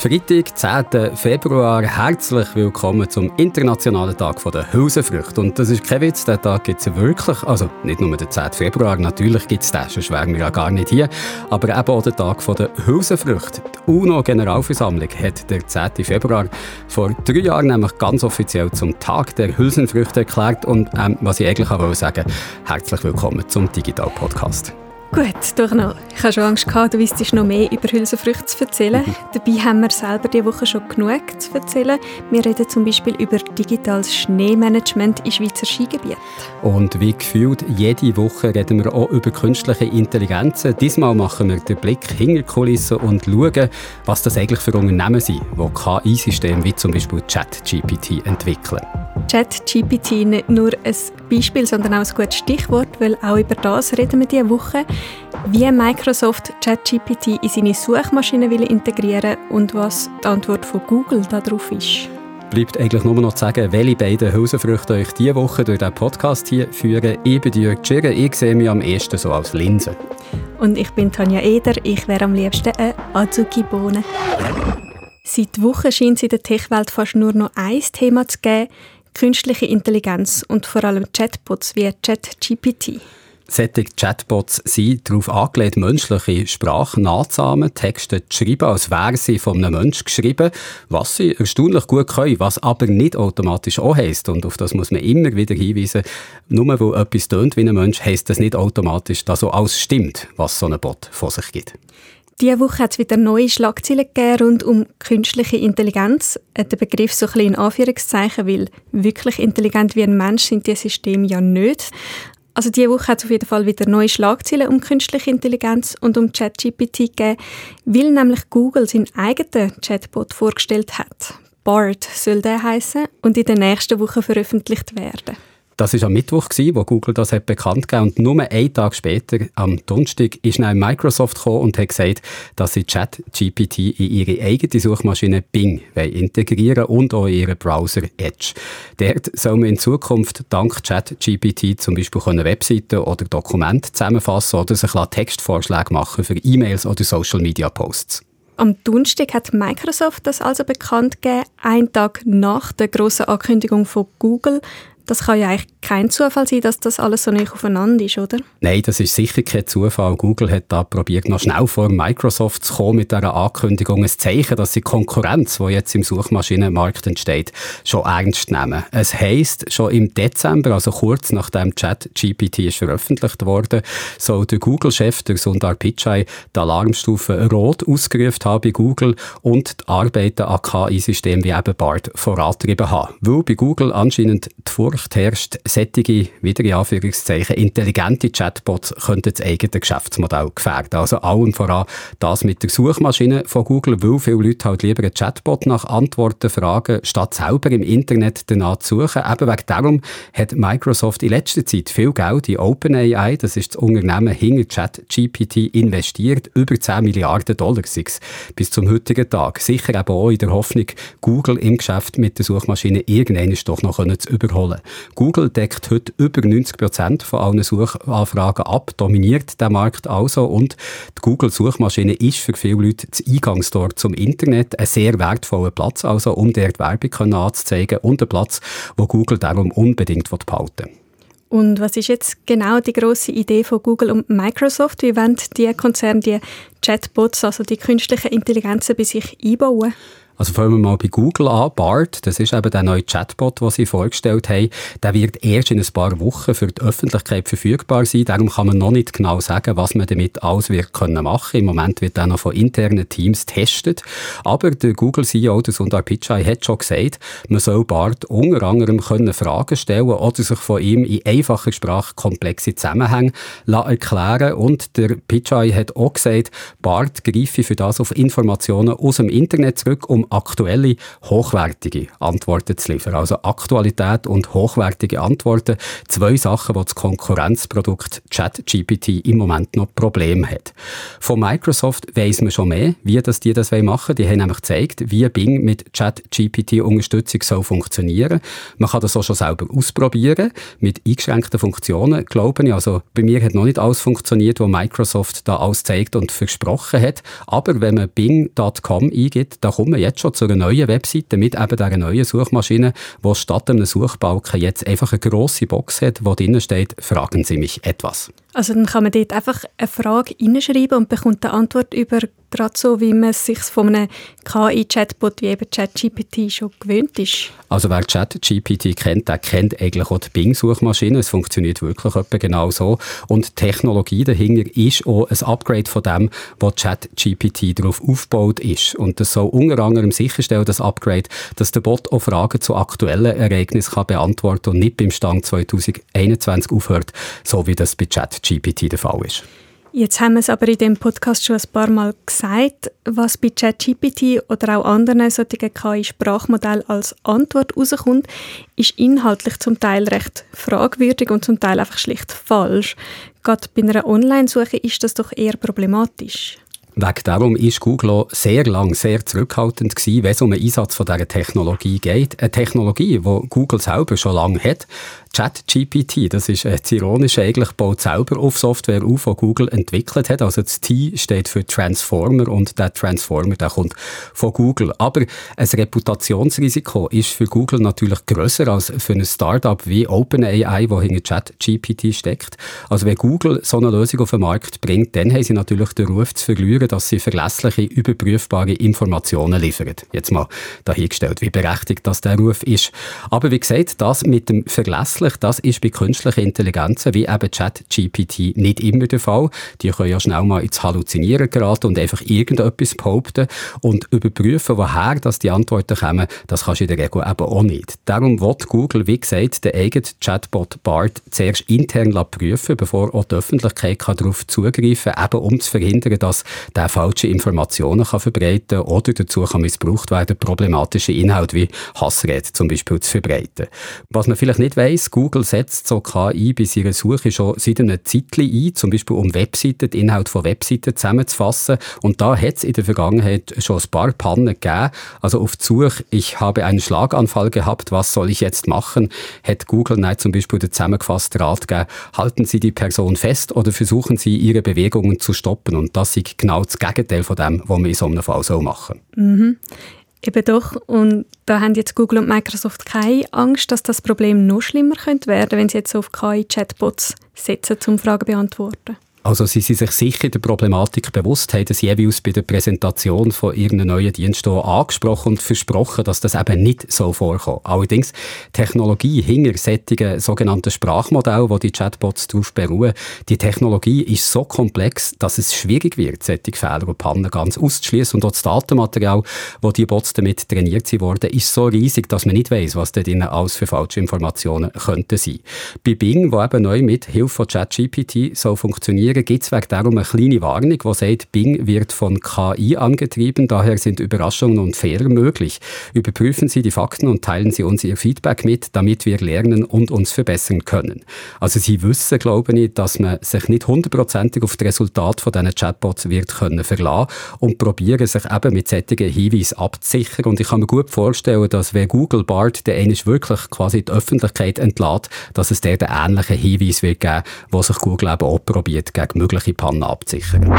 Freitag, 10. Februar. Herzlich willkommen zum Internationalen Tag der Hülsenfrüchte. Und das ist kein Witz, den Tag gibt es wirklich. Also nicht nur den 10. Februar, natürlich gibt es den, sonst wären wir ja gar nicht hier. Aber eben auch den Tag der Hülsenfrüchte. Die UNO-Generalversammlung hat der 10. Februar vor drei Jahren nämlich ganz offiziell zum Tag der Hülsenfrüchte erklärt. Und ähm, was ich eigentlich auch sagen herzlich willkommen zum Digital Podcast. Gut, doch noch. Ich hatte schon Angst, gehabt, du wüsstest noch mehr über Hülsenfrüchte zu erzählen. Mhm. Dabei haben wir selber diese Woche schon genug zu erzählen. Wir reden zum Beispiel über digitales Schneemanagement in Schweizer Skigebieten. Und wie gefühlt, jede Woche reden wir auch über künstliche Intelligenzen. Diesmal machen wir den Blick hinter Kulissen und schauen, was das eigentlich für Unternehmen sind, die KI-Systeme wie zum Beispiel ChatGPT entwickeln. ChatGPT nicht nur ein Beispiel, sondern auch ein gutes Stichwort, weil auch über das reden wir diese Woche, wie Microsoft ChatGPT in seine Suchmaschine will integrieren und was die Antwort von Google darauf ist. Bleibt eigentlich nur noch zu sagen, welche beiden Hülsenfrüchte euch diese Woche durch diesen Podcast hier führen. Ich bin Jörg Tschirren, ich sehe mich am ehesten so als Linse. Und ich bin Tanja Eder, ich wäre am liebsten eine Azuki-Bohne. Seit Wochen scheint es in der Tech-Welt fast nur noch ein Thema zu geben, künstliche Intelligenz und vor allem Chatbots wie ChatGPT. Solche Chatbots sind darauf angelegt, menschliche Sprache nachzuahmen, Texte zu schreiben, als wären sie von einem Menschen geschrieben, was sie erstaunlich gut können, was aber nicht automatisch auch heisst. Und auf das muss man immer wieder hinweisen. Nur weil etwas tönt wie ein Mensch, heisst das nicht automatisch, dass so alles stimmt, was so ein Bot von sich gibt. Diese Woche hat es wieder neue Schlagzeilen gegeben rund um künstliche Intelligenz. Der Begriff so ein bisschen in Anführungszeichen, weil wirklich intelligent wie ein Mensch sind die Systeme ja nicht. Also diese Woche hat es auf jeden Fall wieder neue Schlagzeilen um künstliche Intelligenz und um ChatGPT gegeben, weil nämlich Google seinen eigenen Chatbot vorgestellt hat. BART soll der heißen und in der nächsten Woche veröffentlicht werden. Das war am Mittwoch, wo Google das hat bekannt gegeben Und nur einen Tag später, am Donnerstag, ist dann Microsoft gekommen und hat gesagt, dass sie ChatGPT in ihre eigene Suchmaschine Bing integrieren und auch in ihren Browser Edge. Dort soll man in Zukunft dank ChatGPT zum Beispiel Webseiten oder Dokumente zusammenfassen oder sich Textvorschläge machen für E-Mails oder Social Media Posts. Am Donnerstag hat Microsoft das also bekannt gegeben, einen Tag nach der großen Ankündigung von Google. Das kann ja eigentlich kein Zufall sein, dass das alles so nicht aufeinander ist, oder? Nein, das ist sicher kein Zufall. Google hat da probiert, noch schnell vor Microsoft zu kommen mit dieser Ankündigung. Ein Zeichen, dass sie Konkurrenz, die jetzt im Suchmaschinenmarkt entsteht, schon ernst nehmen. Es heisst, schon im Dezember, also kurz nachdem ChatGPT veröffentlicht wurde, soll der Google-Chef, der Sundar Pichai, die Alarmstufe Rot ausgerufen haben bei Google und die Arbeiten an KI-Systemen wie eben BART vorantrieben haben. Weil bei Google anscheinend die Furcht Furcht herrscht, sättige, wieder in Anführungszeichen, intelligente Chatbots könnten das eigene Geschäftsmodell gefährden. Also allem voran das mit der Suchmaschine von Google, weil viele Leute halt lieber einen Chatbot nach Antworten fragen, statt selber im Internet danach zu suchen. Eben wegen darum hat Microsoft in letzter Zeit viel Geld in OpenAI, das ist das Unternehmen hinter ChatGPT, investiert. Über 10 Milliarden Dollar sind bis zum heutigen Tag. Sicher eben auch in der Hoffnung, Google im Geschäft mit der Suchmaschine irgendwann doch noch zu überholen. Google deckt heute über 90 Prozent von allen Suchanfragen ab, dominiert den Markt also und die Google-Suchmaschine ist für viele Leute das Eingangstor zum Internet, ein sehr wertvoller Platz, also um dort Werbung anzuzeigen und ein Platz, wo Google darum unbedingt behalten will. Und was ist jetzt genau die große Idee von Google und Microsoft? Wie wollen die Konzerne die Chatbots, also die künstlichen Intelligenzen, bei sich einbauen? Also fangen wir mal bei Google an. BART, das ist eben der neue Chatbot, den sie vorgestellt haben. Der wird erst in ein paar Wochen für die Öffentlichkeit verfügbar sein. Darum kann man noch nicht genau sagen, was man damit alles wird können machen. Im Moment wird er noch von internen Teams getestet. Aber der Google-CEO, der Sundar Pichai, hat schon gesagt, man soll BART unter anderem können Fragen stellen oder sich von ihm in einfacher Sprache komplexe Zusammenhänge erklären Und der Pichai hat auch gesagt, BART greife für das auf Informationen aus dem Internet zurück, um aktuelle, hochwertige Antworten zu liefern. Also Aktualität und hochwertige Antworten. Zwei Sachen, die das Konkurrenzprodukt ChatGPT im Moment noch Problem hat. Von Microsoft weiss man schon mehr, wie das die das machen wollen. Die haben nämlich gezeigt, wie Bing mit ChatGPT-Unterstützung soll funktionieren. Man kann das auch schon selber ausprobieren, mit eingeschränkten Funktionen, glaube ich. Also bei mir hat noch nicht alles funktioniert, was Microsoft da alles zeigt und versprochen hat. Aber wenn man bing.com eingibt, da kommt man schon zu einer neuen Webseite mit eben dieser neuen Suchmaschine, wo statt einem Suchbalken jetzt einfach eine grosse Box hat, wo drinnen steht, fragen Sie mich etwas. Also dann kann man dort einfach eine Frage hineinschreiben und bekommt eine Antwort über gerade so, wie man es sich von einem KI-Chatbot wie eben ChatGPT schon gewöhnt ist. Also wer ChatGPT kennt, der kennt eigentlich auch die Bing-Suchmaschine. Es funktioniert wirklich genau so. Und die Technologie dahinter ist auch ein Upgrade von dem, was ChatGPT darauf aufgebaut ist. Und das soll unter anderem sicherstellen, das Upgrade, dass der Bot auch Fragen zu aktuellen Ereignissen kann beantworten und nicht beim Stand 2021 aufhört, so wie das bei ChatGPT der Fall ist. Jetzt haben wir es aber in dem Podcast schon ein paar Mal gesagt, was bei ChatGPT oder auch anderen solchen KI-Sprachmodellen als Antwort rauskommt, ist inhaltlich zum Teil recht fragwürdig und zum Teil einfach schlicht falsch. Gerade bei einer Online-Suche ist das doch eher problematisch. Wegen darum ist Google auch sehr lang sehr zurückhaltend gewesen, wenn es um den Einsatz von dieser Technologie geht. Eine Technologie, die Google selber schon lange hat. ChatGPT, das ist äh, das Ironische, eigentlich baut selber auf Software auf, die Google entwickelt hat. Also das T steht für Transformer und der Transformer, der kommt von Google. Aber ein Reputationsrisiko ist für Google natürlich größer als für ein Startup wie OpenAI, wo hinter ChatGPT steckt. Also wenn Google so eine Lösung auf den Markt bringt, dann haben sie natürlich den Ruf zu verlieren, dass sie verlässliche, überprüfbare Informationen liefern. Jetzt mal dahingestellt, wie berechtigt das der Ruf ist. Aber wie gesagt, das mit dem verlässlichen grundsätzlich, das ist bei künstlichen Intelligenzen wie eben ChatGPT nicht immer der Fall. Die können ja schnell mal ins Halluzinieren geraten und einfach irgendetwas behaupten und überprüfen, woher das die Antworten kommen, das kannst du in der Regel eben auch nicht. Darum wird Google, wie gesagt, den eigenen Chatbot BART zuerst intern prüfen, bevor auch die Öffentlichkeit darauf zugreifen kann, eben um zu verhindern, dass der falsche Informationen kann verbreiten oder dazu kann missbraucht werden, problematische Inhalte wie Hassrede zum Beispiel zu verbreiten. Was man vielleicht nicht weiß, Google setzt so KI bei ihrer Suche schon seit einem Zeitchen ein, zum Beispiel um Webseiten, den Inhalt von Webseiten zusammenzufassen. Und da hat es in der Vergangenheit schon ein paar Pannen gegeben. Also auf die Suche, ich habe einen Schlaganfall gehabt, was soll ich jetzt machen, hat Google Night zum Beispiel den zusammengefassten Rat gegeben, halten Sie die Person fest oder versuchen Sie, ihre Bewegungen zu stoppen. Und das ist genau das Gegenteil von dem, was man in so einem Fall so machen mhm. Eben doch. Und da haben jetzt Google und Microsoft keine Angst, dass das Problem noch schlimmer könnte werden, wenn sie jetzt auf KI-Chatbots setzen, um Fragen zu beantworten. Also sie sind sich sicher der Problematik bewusst, haben das jeweils bei der Präsentation von ihren neuen Diensten angesprochen und versprochen, dass das eben nicht so vorkommt. Allerdings, Technologie hinter solchen sogenannten Sprachmodellen, wo die Chatbots darauf beruhen, die Technologie ist so komplex, dass es schwierig wird, solche Fehler und Pannen ganz auszuschließen. Und auch das Datenmaterial, wo die Bots damit trainiert wurden, ist so riesig, dass man nicht weiß, was da drinnen alles für falsche Informationen könnten sein. Bei Bing, wo eben neu mit Hilfe von ChatGPT so funktionieren Hingegen gibt es wegen darum eine kleine Warnung, die sagt, Bing wird von KI angetrieben, daher sind Überraschungen und Fehler möglich. Überprüfen Sie die Fakten und teilen Sie uns Ihr Feedback mit, damit wir lernen und uns verbessern können. Also Sie wissen, glaube ich, dass man sich nicht hundertprozentig auf das Resultat von diesen Chatbots wird können verlassen und probieren sich eben mit solchen Hinweisen abzusichern. Und ich kann mir gut vorstellen, dass wenn Google Bart der eigentlich wirklich quasi die Öffentlichkeit entlädt, dass es der den ähnlichen Hinweis wird geben, wo sich Google eben auch probiert, gegen mögliche Pannen abzusichern.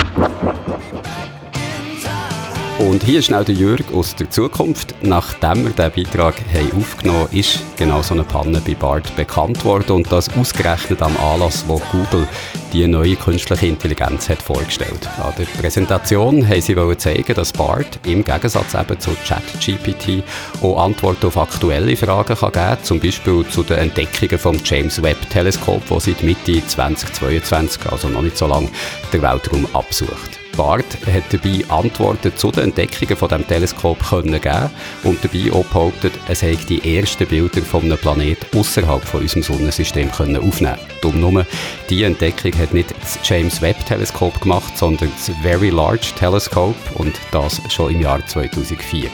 Und hier schnell der Jürg aus der Zukunft. Nachdem wir diesen Beitrag haben aufgenommen haben, ist genau so eine Panne bei BART bekannt worden und das ausgerechnet am Anlass, wo Google die neue künstliche Intelligenz hat vorgestellt. An der Präsentation haben sie zeigen, dass BART im Gegensatz eben zu ChatGPT auch Antworten auf aktuelle Fragen kann geben kann, zum Beispiel zu den Entdeckungen vom James Webb Teleskop, das seit Mitte 2022, also noch nicht so lange, den Weltraum absucht. BART hat dabei Antworten zu den Entdeckungen von dem Teleskop können geben und dabei auch behauptet, es hätte die ersten Bilder von einem Planeten außerhalb von unserem Sonnensystem können aufnehmen. Darum nur, die Entdeckung hat nicht das James Webb Teleskop gemacht, sondern das Very Large Telescope und das schon im Jahr 2004.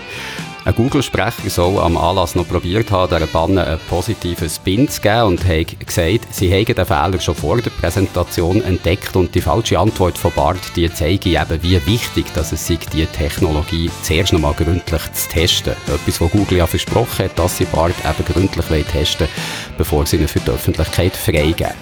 Ein Google-Sprecher soll am Anlass noch probiert haben, dieser Banne einen positiven Spin zu geben und hat gesagt, sie hätten den Fehler schon vor der Präsentation entdeckt und die falsche Antwort von Bart, die zeige eben, wie wichtig dass es sich die Technologie zuerst noch mal gründlich zu testen. Etwas, was Google ja versprochen hat, dass sie Bart eben gründlich testen wollen, bevor sie ihn für die Öffentlichkeit freigeben.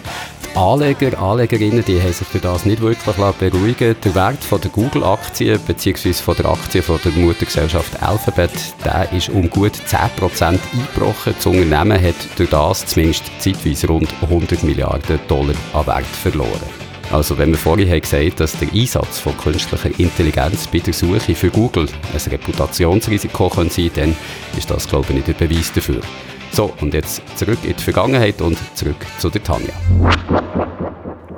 Anleger, Anlegerinnen, die haben sich durch das nicht wirklich beruhigen Der Wert von der Google-Aktie bzw. von der Aktie von der Muttergesellschaft Alphabet, der ist um gut 10% eingebrochen. Das Unternehmen hat durch das zumindest zeitweise rund 100 Milliarden Dollar an Wert verloren. Also wenn wir vorhin haben gesagt dass der Einsatz von künstlicher Intelligenz bei der Suche für Google ein Reputationsrisiko sein kann, dann ist das, glaube ich, nicht der Beweis dafür. So, und jetzt zurück in die Vergangenheit und zurück zu der Tanja.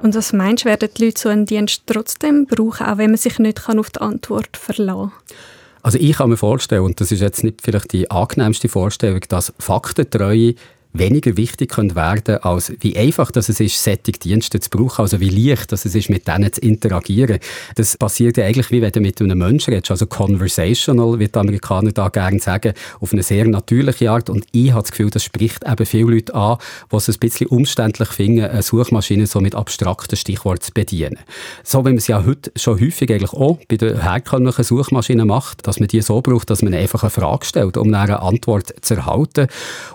Und was meinst du, werden die Leute so einen Dienst trotzdem brauchen, auch wenn man sich nicht auf die Antwort verlassen kann? Also ich kann mir vorstellen, und das ist jetzt nicht vielleicht die angenehmste Vorstellung, dass Faktentreue weniger wichtig können werden als wie einfach dass es ist, solche Dienste zu brauchen, also wie leicht dass es ist, mit denen zu interagieren. Das passiert ja eigentlich, wie wenn du mit einem Menschen redest, also conversational, wie die Amerikaner da gerne sagen, auf eine sehr natürliche Art und ich habe das Gefühl, das spricht eben viele Leute an, die es ein bisschen umständlich finden, eine Suchmaschine so mit abstrakten Stichworten zu bedienen. So wie man es ja heute schon häufig eigentlich auch bei den herkömmlichen Suchmaschinen macht, dass man die so braucht, dass man einfach eine Frage stellt, um eine Antwort zu erhalten.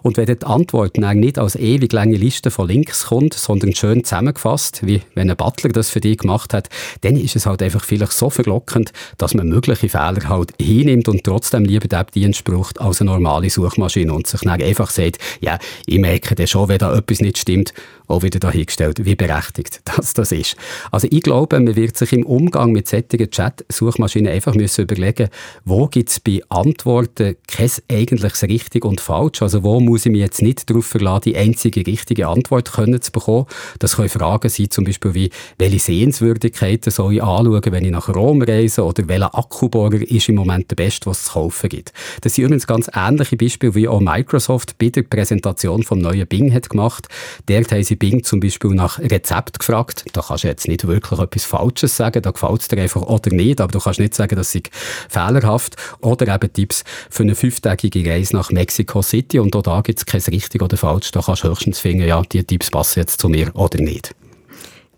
Und wenn die Antwort halt nicht als ewig lange Liste von Links kommt, sondern schön zusammengefasst, wie wenn ein Butler das für dich gemacht hat, dann ist es halt einfach vielleicht so verlockend, dass man mögliche Fehler halt hinnimmt und trotzdem lieber den Dienst braucht als eine normale Suchmaschine und sich dann einfach sagt, ja, ich merke dann schon, wenn da etwas nicht stimmt auch wieder dahingestellt, wie berechtigt das, das ist. Also ich glaube, man wird sich im Umgang mit solchen Chat-Suchmaschinen einfach müssen überlegen, wo gibt es bei Antworten kein eigentliches richtig und falsch, also wo muss ich mich jetzt nicht darauf verlassen, die einzige richtige Antwort können zu bekommen. Das können Fragen sein, zum Beispiel wie, welche Sehenswürdigkeiten soll ich anschauen, wenn ich nach Rom reise oder welcher Akkubohrer ist im Moment der beste, was es zu kaufen gibt. Das sind übrigens ganz ähnliche Beispiele, wie auch Microsoft bei der Präsentation vom neuen Bing hat gemacht. Dort haben sie Bing zum Beispiel nach Rezept gefragt. Da kannst du jetzt nicht wirklich etwas Falsches sagen, da gefällt es dir einfach oder nicht, aber du kannst nicht sagen, dass sie fehlerhaft oder eben Tipps für eine fünftägige Reise nach Mexico City und auch da gibt es kein richtig oder falsch. Da kannst du höchstens finden, ja, die Tipps passen jetzt zu mir oder nicht.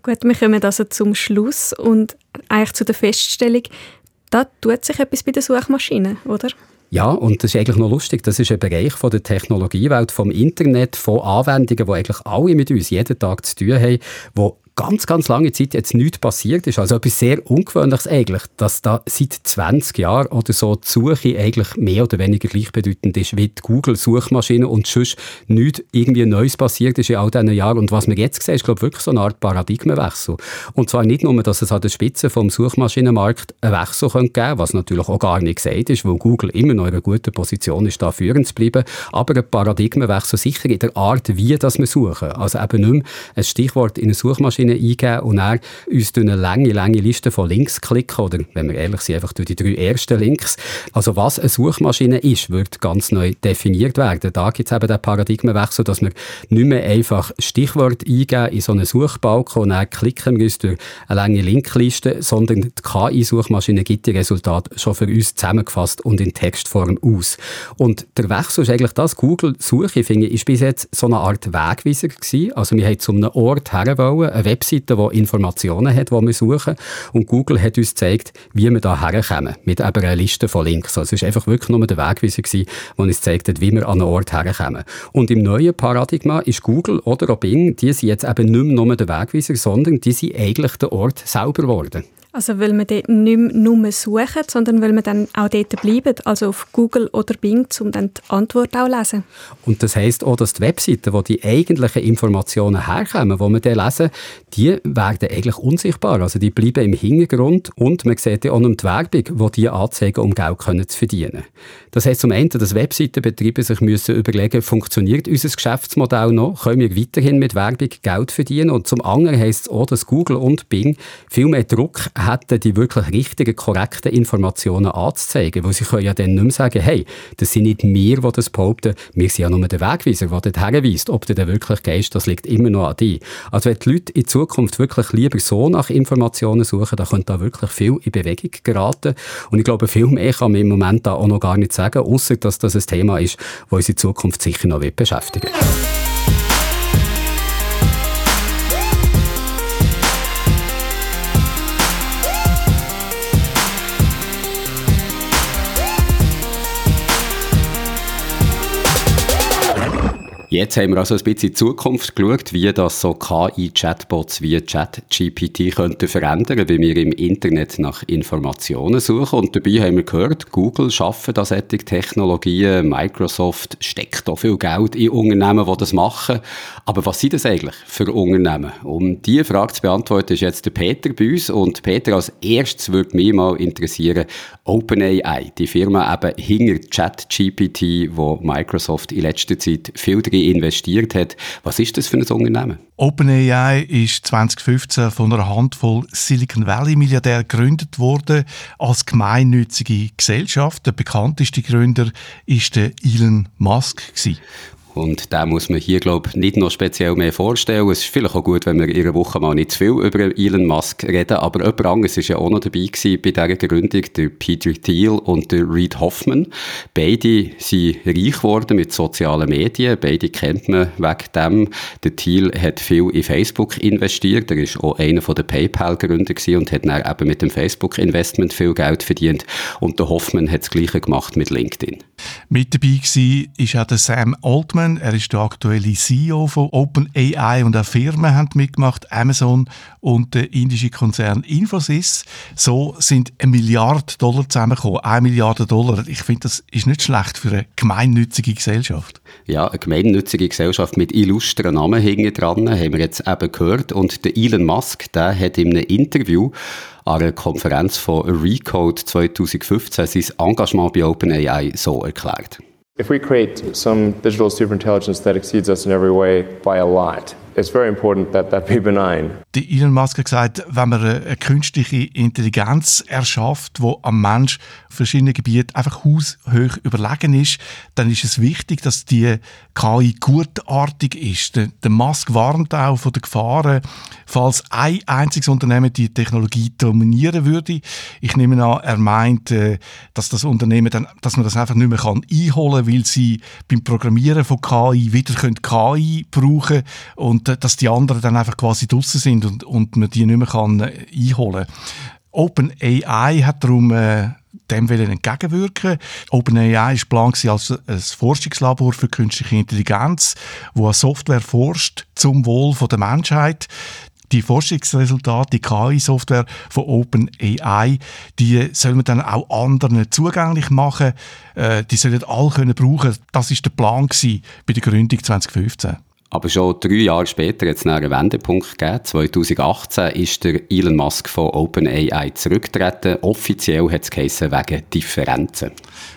Gut, wir kommen also zum Schluss und eigentlich zu der Feststellung, da tut sich etwas bei der Suchmaschine, oder? Ja, und das ist eigentlich noch lustig. Das ist ein Bereich von der Technologiewelt, vom Internet, von Anwendungen, die eigentlich alle mit uns jeden Tag zu tun haben, wo ganz, ganz lange Zeit jetzt nichts passiert ist. Also etwas sehr Ungewöhnliches eigentlich, dass da seit 20 Jahren oder so die Suche eigentlich mehr oder weniger gleichbedeutend ist wie die Google-Suchmaschine und sonst nichts irgendwie Neues passiert ist in all diesen Jahren. Und was wir jetzt sehen, ist glaube ich, wirklich so eine Art Paradigmenwechsel. Und zwar nicht nur, dass es an der Spitze vom Suchmaschinenmarkt einen Wechsel geben könnte, was natürlich auch gar nicht gesagt ist, weil Google immer noch in einer guten Position ist, da führend zu bleiben, aber ein Paradigmenwechsel sicher in der Art, wie das wir suchen. Also eben nicht mehr ein Stichwort in eine Suchmaschine Suchmaschine eingeben und dann uns durch eine lange, lange Liste von Links klicken oder, wenn wir ehrlich sind, einfach durch die drei ersten Links. Also was eine Suchmaschine ist, wird ganz neu definiert werden. Da gibt es eben den Paradigmenwechsel, dass wir nicht mehr einfach Stichwort eingeben in so einen Suchbalken und dann klicken wir uns durch eine lange Linkliste, sondern die KI-Suchmaschine gibt die Resultate schon für uns zusammengefasst und in Textform aus. Und der Wechsel ist eigentlich das, Google-Suche, finde ich, ist bis jetzt so eine Art Wegweiser gewesen. Also wir haben zu einem Ort herwollen, eine Webseite, die Informationen hat, die wir suchen. Und Google hat uns gezeigt, wie wir da herkommen. Mit eben einer Liste von Links. Also es war einfach wirklich nur der Wegweiser, der uns gezeigt hat, wie wir an einen Ort herkommen. Und im neuen Paradigma ist Google oder auch Bing, die sind jetzt eben nicht mehr nur der Wegweiser, sondern die sind eigentlich der Ort selber geworden. Also weil man dort nicht mehr nur suchen, sondern weil man dann auch dort bleiben, also auf Google oder Bing, um dann die Antwort auch zu lesen. Und das heisst auch, dass die Webseiten, wo die eigentlichen Informationen herkommen, die wir dann lesen, die werden eigentlich unsichtbar. Also die bleiben im Hintergrund und man sieht auch noch die Werbung, die die anzeigen, um Geld zu verdienen. Das heisst zum einen, dass Webseitenbetreiber sich müssen überlegen, funktioniert unser Geschäftsmodell noch? Können wir weiterhin mit Werbung Geld verdienen? Und zum anderen heisst es auch, dass Google und Bing viel mehr Druck hätten, die wirklich richtigen, korrekten Informationen anzuzeigen. Weil sie können ja dann nicht mehr sagen, hey, das sind nicht wir, die das behaupten, wir sind ja nur der Wegweiser, der dort herweist. Ob du denn wirklich gehst, das liegt immer noch an dir. Also wenn die Leute in Zukunft wirklich lieber so nach Informationen suchen, dann könnte da wirklich viel in Bewegung geraten. Und ich glaube, viel mehr kann man im Moment da auch noch gar nicht sagen, außer dass das ein Thema ist, das uns in Zukunft sicher noch beschäftigen wird. Jetzt haben wir also ein bisschen in die Zukunft geschaut, wie das so KI-Chatbots wie ChatGPT könnten verändern, wie wir im Internet nach Informationen suchen. Und dabei haben wir gehört, Google schafft da solche Technologien, Microsoft steckt auch viel Geld in Unternehmen, die das machen. Aber was sind das eigentlich für Unternehmen? Um diese Frage zu beantworten, ist jetzt der Peter bei uns. Und Peter, als erstes würde mich mal interessieren, OpenAI, die Firma eben hinter ChatGPT, wo Microsoft in letzter Zeit viel drin investiert hat. Was ist das für ein Unternehmen? OpenAI ist 2015 von einer Handvoll Silicon Valley Milliardäre gegründet worden als gemeinnützige Gesellschaft. Der bekannteste Gründer ist der Elon Musk. Und da muss man hier, glaube ich, nicht noch speziell mehr vorstellen. Es ist vielleicht auch gut, wenn wir in einer Woche mal nicht zu viel über Elon Musk reden. Aber jemand anderes war ja auch noch dabei bei dieser Gründung, der Peter Thiel und der Reid Hoffman. Beide sind reich geworden mit sozialen Medien. Beide kennt man wegen dem. Der Thiel hat viel in Facebook investiert. Er war auch einer der PayPal-Gründer und hat dann eben mit dem Facebook-Investment viel Geld verdient. Und der Hoffman hat das Gleiche gemacht mit LinkedIn. Mit dabei war auch der Sam Altman. Er ist der aktuelle CEO von OpenAI und auch Firmen haben mitgemacht, Amazon und der indische Konzern Infosys. So sind eine Milliarde Dollar zusammengekommen. Eine Milliarde Dollar. Ich finde, das ist nicht schlecht für eine gemeinnützige Gesellschaft. Ja, eine gemeinnützige Gesellschaft mit illustren Namen hinten dran, haben wir jetzt eben gehört. Und der Elon Musk, der hat in einem Interview an einer Konferenz von Recode 2015 sein Engagement bei OpenAI so erklärt. If we create some digital superintelligence that exceeds us in every way by a lot, it's very important that that be benign. Die Elon Musk hat gesagt, wenn man eine künstliche Intelligenz erschafft, wo am Mensch verschiedenen Gebieten einfach haushoch überlegen ist, dann ist es wichtig, dass die KI gutartig ist. Der, der Musk warnt auch von den Gefahren, falls ein einziges Unternehmen die Technologie dominieren würde. Ich nehme an, er meint, äh, dass das Unternehmen dann, dass man das einfach nicht mehr einholen kann, weil sie beim Programmieren von KI wieder können KI brauchen und äh, dass die anderen dann einfach quasi draussen sind und, und man die nicht mehr kann äh, einholen kann. OpenAI hat darum äh, dem wollen entgegenwirken. OpenAI ist geplant als ein Forschungslabor für künstliche Intelligenz, wo eine Software forscht zum Wohl der Menschheit die Forschungsresultate, die KI-Software von OpenAI, die soll man dann auch anderen zugänglich machen. Äh, die sollen alle können brauchen. Das ist der Plan bei der Gründung 2015. Aber schon drei Jahre später hat es einen Wendepunkt gegeben. 2018 ist der Elon Musk von OpenAI zurückgetreten. Offiziell hat es wegen Differenzen.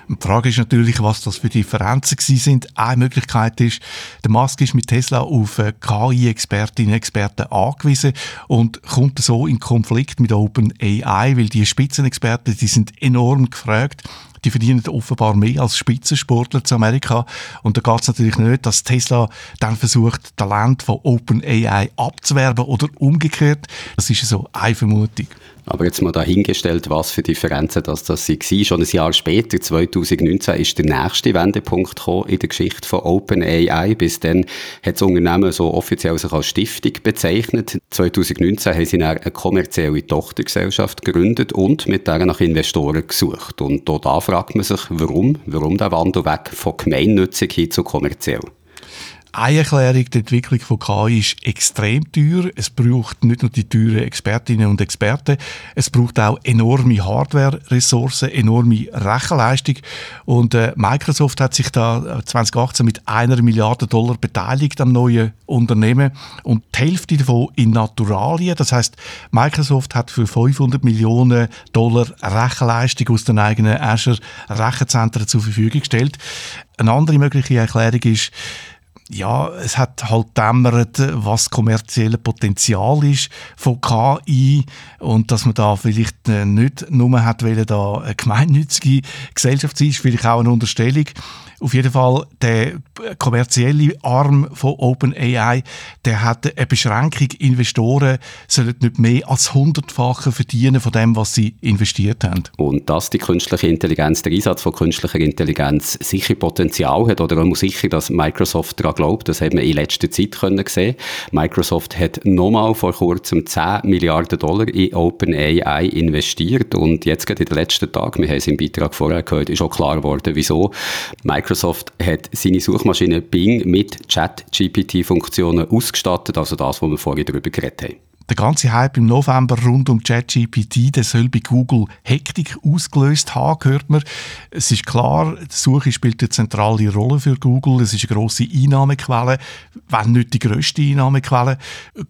Die Frage ist natürlich, was das für Differenzen sind. Eine Möglichkeit ist, der Musk ist mit Tesla auf KI-Expertinnen und Experten angewiesen und kommt so in Konflikt mit OpenAI, weil die Spitzenexperten, die sind enorm gefragt die verdienen offenbar mehr als Spitzensportler zu Amerika. Und da geht es natürlich nicht, dass Tesla dann versucht, Talent von OpenAI abzuwerben oder umgekehrt. Das ist so eine Vermutung. Aber jetzt mal dahingestellt, was für Differenzen das, das waren. Schon ein Jahr später, 2019, ist der nächste Wendepunkt gekommen in der Geschichte von OpenAI. Bis dann hat das Unternehmen so offiziell sich als Stiftung bezeichnet. 2019 haben sie eine kommerzielle Tochtergesellschaft gegründet und mit der nach Investoren gesucht. Und da fragt man sich, warum? Warum der Wandel weg von gemeinnützig hin zu kommerziell? Eine Erklärung, die Entwicklung von KI ist extrem teuer. Es braucht nicht nur die teuren Expertinnen und Experten, es braucht auch enorme Hardware-Ressourcen, enorme Rechenleistung. Und äh, Microsoft hat sich da 2018 äh, mit einer Milliarde Dollar beteiligt am neuen Unternehmen und die Hälfte davon in Naturalien. Das heißt, Microsoft hat für 500 Millionen Dollar Rechenleistung aus den eigenen Azure Rechenzentren zur Verfügung gestellt. Eine andere mögliche Erklärung ist, ja, es hat halt dämmert, was kommerzielle Potenzial ist von KI und dass man da vielleicht äh, nicht nur hat wollen, da eine gemeinnützige Gesellschaft ist vielleicht auch eine Unterstellung. Auf jeden Fall, der kommerzielle Arm von OpenAI, der hat eine Beschränkung. Investoren sollen nicht mehr als hundertfache verdienen von dem, was sie investiert haben. Und dass die künstliche Intelligenz, der Einsatz von künstlicher Intelligenz sicher Potenzial hat oder auch sicher, dass Microsoft daran glaubt, das hat man in letzter Zeit können sehen. Microsoft hat nochmal vor kurzem 10 Milliarden Dollar in OpenAI investiert und jetzt gerade in den letzten Tagen, wir haben es im Beitrag vorher gehört, ist auch klar geworden, wieso. Microsoft hat seine Suchmaschine Bing mit Chat-GPT-Funktionen ausgestattet, also das, was wir vorhin darüber geredet haben der ganze Hype im November rund um ChatGPT, der soll bei Google Hektik ausgelöst haben, hört man. Es ist klar, die Suche spielt eine zentrale Rolle für Google. Es ist eine grosse Einnahmequelle, wenn nicht die grösste Einnahmequelle.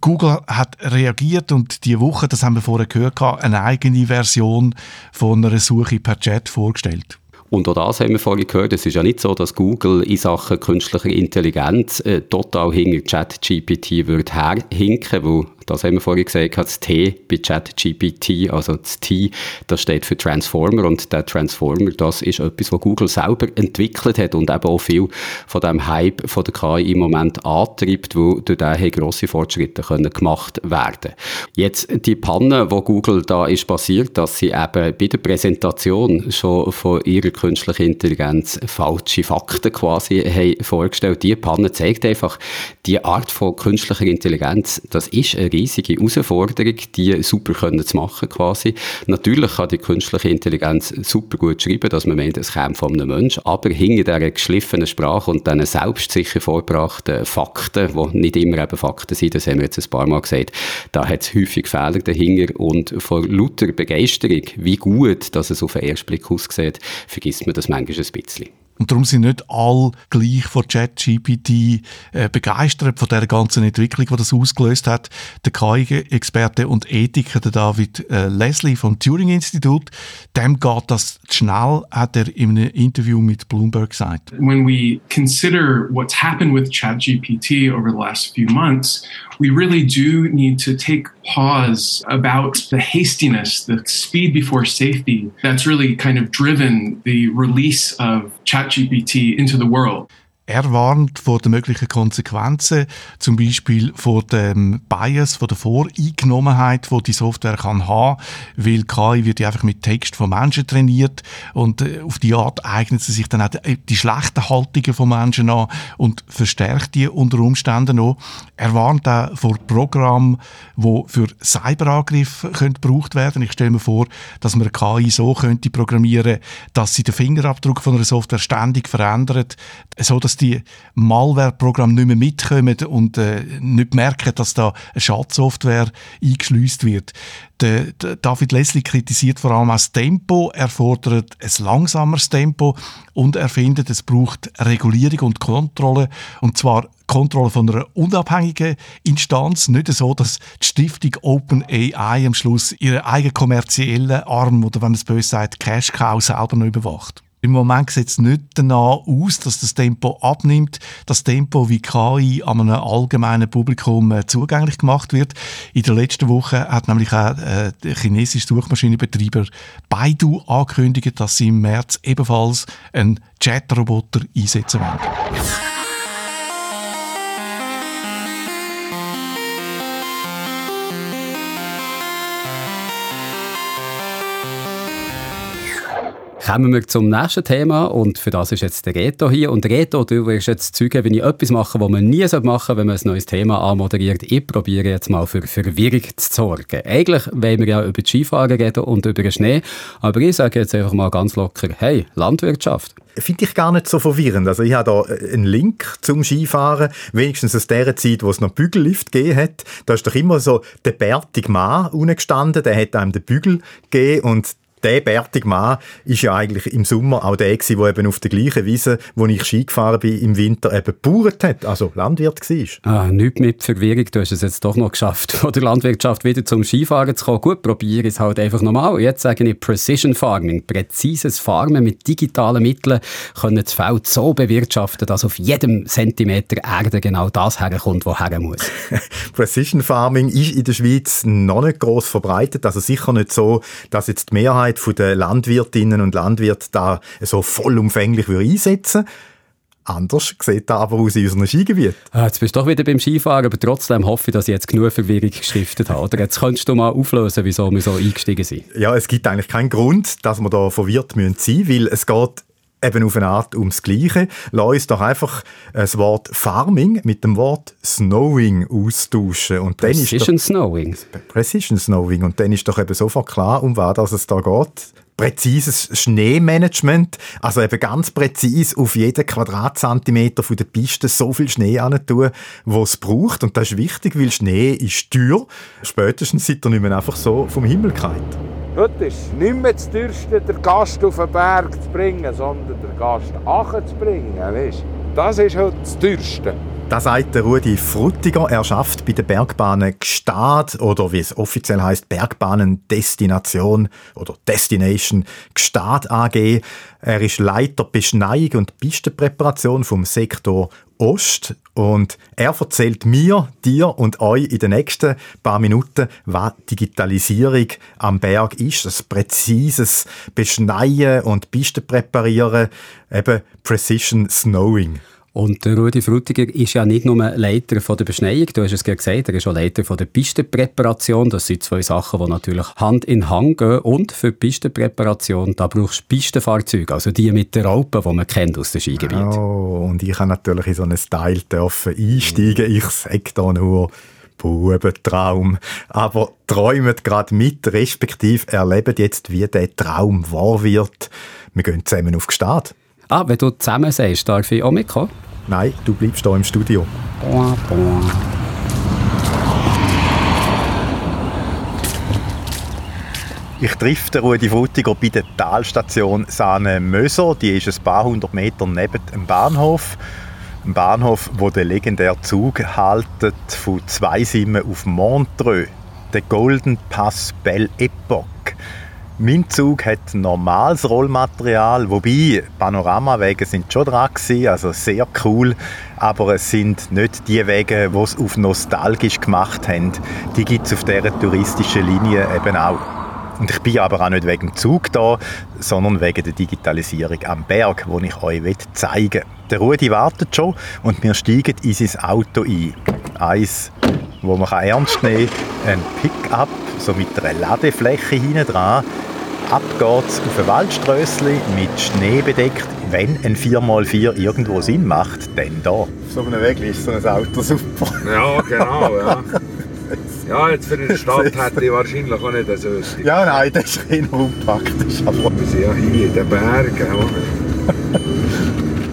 Google hat reagiert und diese Woche, das haben wir vorher gehört, eine eigene Version von einer Suche per Chat vorgestellt. Und auch das haben wir vorhin gehört. Es ist ja nicht so, dass Google in Sachen künstlicher Intelligenz äh, total hinter ChatGPT wird herhinken, weil das haben wir vorhin gesagt, das T bei ChatGPT, also das T, das steht für Transformer und der Transformer, das ist etwas, was Google selber entwickelt hat und eben auch viel von dem Hype von der KI im Moment antreibt, wo durch den grosse Fortschritte können gemacht werden. Jetzt die Panne, wo Google da ist passiert, dass sie eben bei der Präsentation schon von ihrer künstlichen Intelligenz falsche Fakten quasi haben vorgestellt. Die Panne zeigt einfach, die Art von künstlicher Intelligenz, das ist eine riesige Herausforderung, die super können zu machen quasi. Natürlich kann die künstliche Intelligenz super gut schreiben, dass man meint, es käme von einem Menschen, aber hinter dieser geschliffenen Sprache und diesen selbstsicher vorgebrachten Fakten, die nicht immer eben Fakten sind, das haben wir jetzt ein paar Mal gesagt, da hat es häufig Fehler dahinter und vor lauter Begeisterung, wie gut dass es auf den ersten Blick aussieht, vergisst man das manchmal ein bisschen. Und darum sind nicht alle gleich von ChatGPT äh, begeistert von der ganzen Entwicklung, die das ausgelöst hat. Der KI-Experte und Ethiker, der David äh, Leslie vom Turing-Institut, dem geht das schnell, hat er in einem Interview mit Bloomberg gesagt. When we consider what's happened with ChatGPT over the last few months, we really do need to take pause about the hastiness, the speed before safety that's really kind of driven the release of ChatGPT into the world. Er warnt vor den möglichen Konsequenzen, zum Beispiel vor dem Bias, vor der Voreingenommenheit, die die Software kann haben, weil KI wird ja einfach mit Text von Menschen trainiert und äh, auf die Art eignet sie sich dann auch die, die schlechten Haltungen von Menschen an und verstärkt die unter Umständen noch. Er warnt auch vor Programmen, die für Cyberangriffe gebraucht werden. Ich stelle mir vor, dass man KI so könnte programmieren, dass sie den Fingerabdruck von einer Software ständig verändert, so dass die Malware-Programme nicht mehr mitkommen und äh, nicht merken, dass da eine Schadsoftware eingeschleust wird. Der, der David Leslie kritisiert vor allem auch das Tempo. Er fordert ein langsameres Tempo und er findet, es braucht Regulierung und Kontrolle und zwar Kontrolle von einer unabhängigen Instanz, nicht so, dass die Stiftung OpenAI am Schluss ihren eigenen kommerziellen Arm oder wenn man es böse sagt, Cash Cow selber noch überwacht. Im Moment sieht es nicht danach aus, dass das Tempo abnimmt, das Tempo wie KI an einem allgemeinen Publikum äh, zugänglich gemacht wird. In der letzten Woche hat nämlich auch äh, der chinesische Suchmaschinenbetreiber Baidu angekündigt, dass sie im März ebenfalls einen Chat-Roboter einsetzen werden. Kommen wir zum nächsten Thema und für das ist jetzt der Reto hier. Und Reto, du wirst jetzt zeigen, wenn ich etwas mache, was man nie machen sollte, wenn man ein neues Thema anmoderiert. Ich probiere jetzt mal für Verwirrung zu sorgen. Eigentlich wollen wir ja über die Skifahren reden und über den Schnee, aber ich sage jetzt einfach mal ganz locker, hey, Landwirtschaft. Finde ich gar nicht so verwirrend. Also ich habe da einen Link zum Skifahren, wenigstens aus der Zeit, wo es noch Bügellift gegeben hat. Da ist doch immer so der bärtige Mann gestanden, der hat einem den Bügel gegeben und der bärtige Mann ist ja eigentlich im Sommer auch der gewesen, der eben auf der gleichen Wiese, wo ich Ski gefahren bin, im Winter eben gebauert hat, also Landwirt war. Ah, nichts mit Verwirrung, du hast es jetzt doch noch geschafft, von der Landwirtschaft wieder zum Skifahren zu kommen. Gut, probiere es halt einfach nochmal. Jetzt sage ich Precision Farming, präzises Farmen mit digitalen Mitteln können das Feld so bewirtschaften, dass auf jedem Zentimeter Erde genau das herkommt, wo her muss. Precision Farming ist in der Schweiz noch nicht groß verbreitet, also sicher nicht so, dass jetzt die Mehrheit der Landwirtinnen und Landwirte da so vollumfänglich einsetzen würde. Anders sieht das aber aus in unserem Skigebiet. Ah, jetzt bist du doch wieder beim Skifahren, aber trotzdem hoffe ich, dass ich jetzt genug Verwirrung gestiftet habe. Oder jetzt könntest du mal auflösen, wieso wir so eingestiegen sind. Ja, es gibt eigentlich keinen Grund, dass wir da verwirrt sein müssen, weil es geht eben auf eine Art ums Gleiche. Lass uns doch einfach das Wort Farming mit dem Wort Snowing austauschen. Und dann Precision ist doch, Snowing. Precision Snowing. Und dann ist doch eben sofort klar, um was es da geht präzises Schneemanagement, also eben ganz präzise auf jeden Quadratzentimeter von der Piste so viel Schnee tun, was es braucht. Und das ist wichtig, weil Schnee ist teuer. Spätestens seit er nicht mehr einfach so vom Himmel kommt. Heute ist nicht mehr das Teuerste, den Gast auf den Berg zu bringen, sondern den Gast zu bringen. Weißt? Das ist heute das Teuerste. Das sagt der Rudi Frutiger. Er schafft bei der Bergbahnen Gstad oder wie es offiziell heißt Bergbahnen Destination oder Destination Gstad AG. Er ist Leiter Beschneiung und Pistenpräparation vom Sektor Ost und er erzählt mir, dir und euch in den nächsten paar Minuten, was Digitalisierung am Berg ist. Das präzises Beschneien und Pisten präparieren, eben Precision Snowing. Und der Rudi Frutiger ist ja nicht nur Leiter von der Beschneiung, du hast es gerade gesagt, er ist auch Leiter von der Pistenpräparation. Das sind zwei Sachen, die natürlich Hand in Hand gehen. Und für die Pistenpräparation, da brauchst du Pistenfahrzeuge, also die mit der Raupe, die man kennt aus dem Skigebiet. Oh, und ich habe natürlich in so einen Style dürfen einsteigen. Ich sage da nur, Bubentraum. Aber träumt gerade mit, respektive erlebt jetzt, wie der Traum wahr wird. Wir gehen zusammen auf die Stadt. Ah, wenn du zusammen sagst, darf ich auch mitkommen? Nein, du bleibst hier im Studio. Ich treffe den Rudi Frutiger bei der Talstation Sane Möser. Die ist ein paar hundert Meter neben dem Bahnhof. Ein Bahnhof, wo der legendäre Zug haltet von zwei Simmen auf Montreux. Der Golden Pass Belle Epoque. Mein Zug hat normales Rollmaterial, wobei Panoramawege sind schon dran gewesen, also sehr cool, aber es sind nicht die Wege, die es auf nostalgisch gemacht haben. Die gibt es auf dieser touristischen Linie eben auch. Und ich bin aber auch nicht wegen dem Zug da, sondern wegen der Digitalisierung am Berg, wo ich euch zeigen will. Der Rudi wartet schon und wir steigen in sein Auto ein. Eins, wo man ernst nehmen kann, ein Pickup, so mit einer Ladefläche hinten dran, Ab geht's auf ein Waldströssli mit Schnee bedeckt. Wenn ein 4x4 irgendwo Sinn macht, dann da. Auf so einem Weg ist so ein Auto super. Ja, genau. Ja, ja jetzt für die Stadt hätte ich wahrscheinlich auch nicht so lustig. Ja, nein, das ist eher unpraktisch. Aber wir sind ja hier in den Bergen.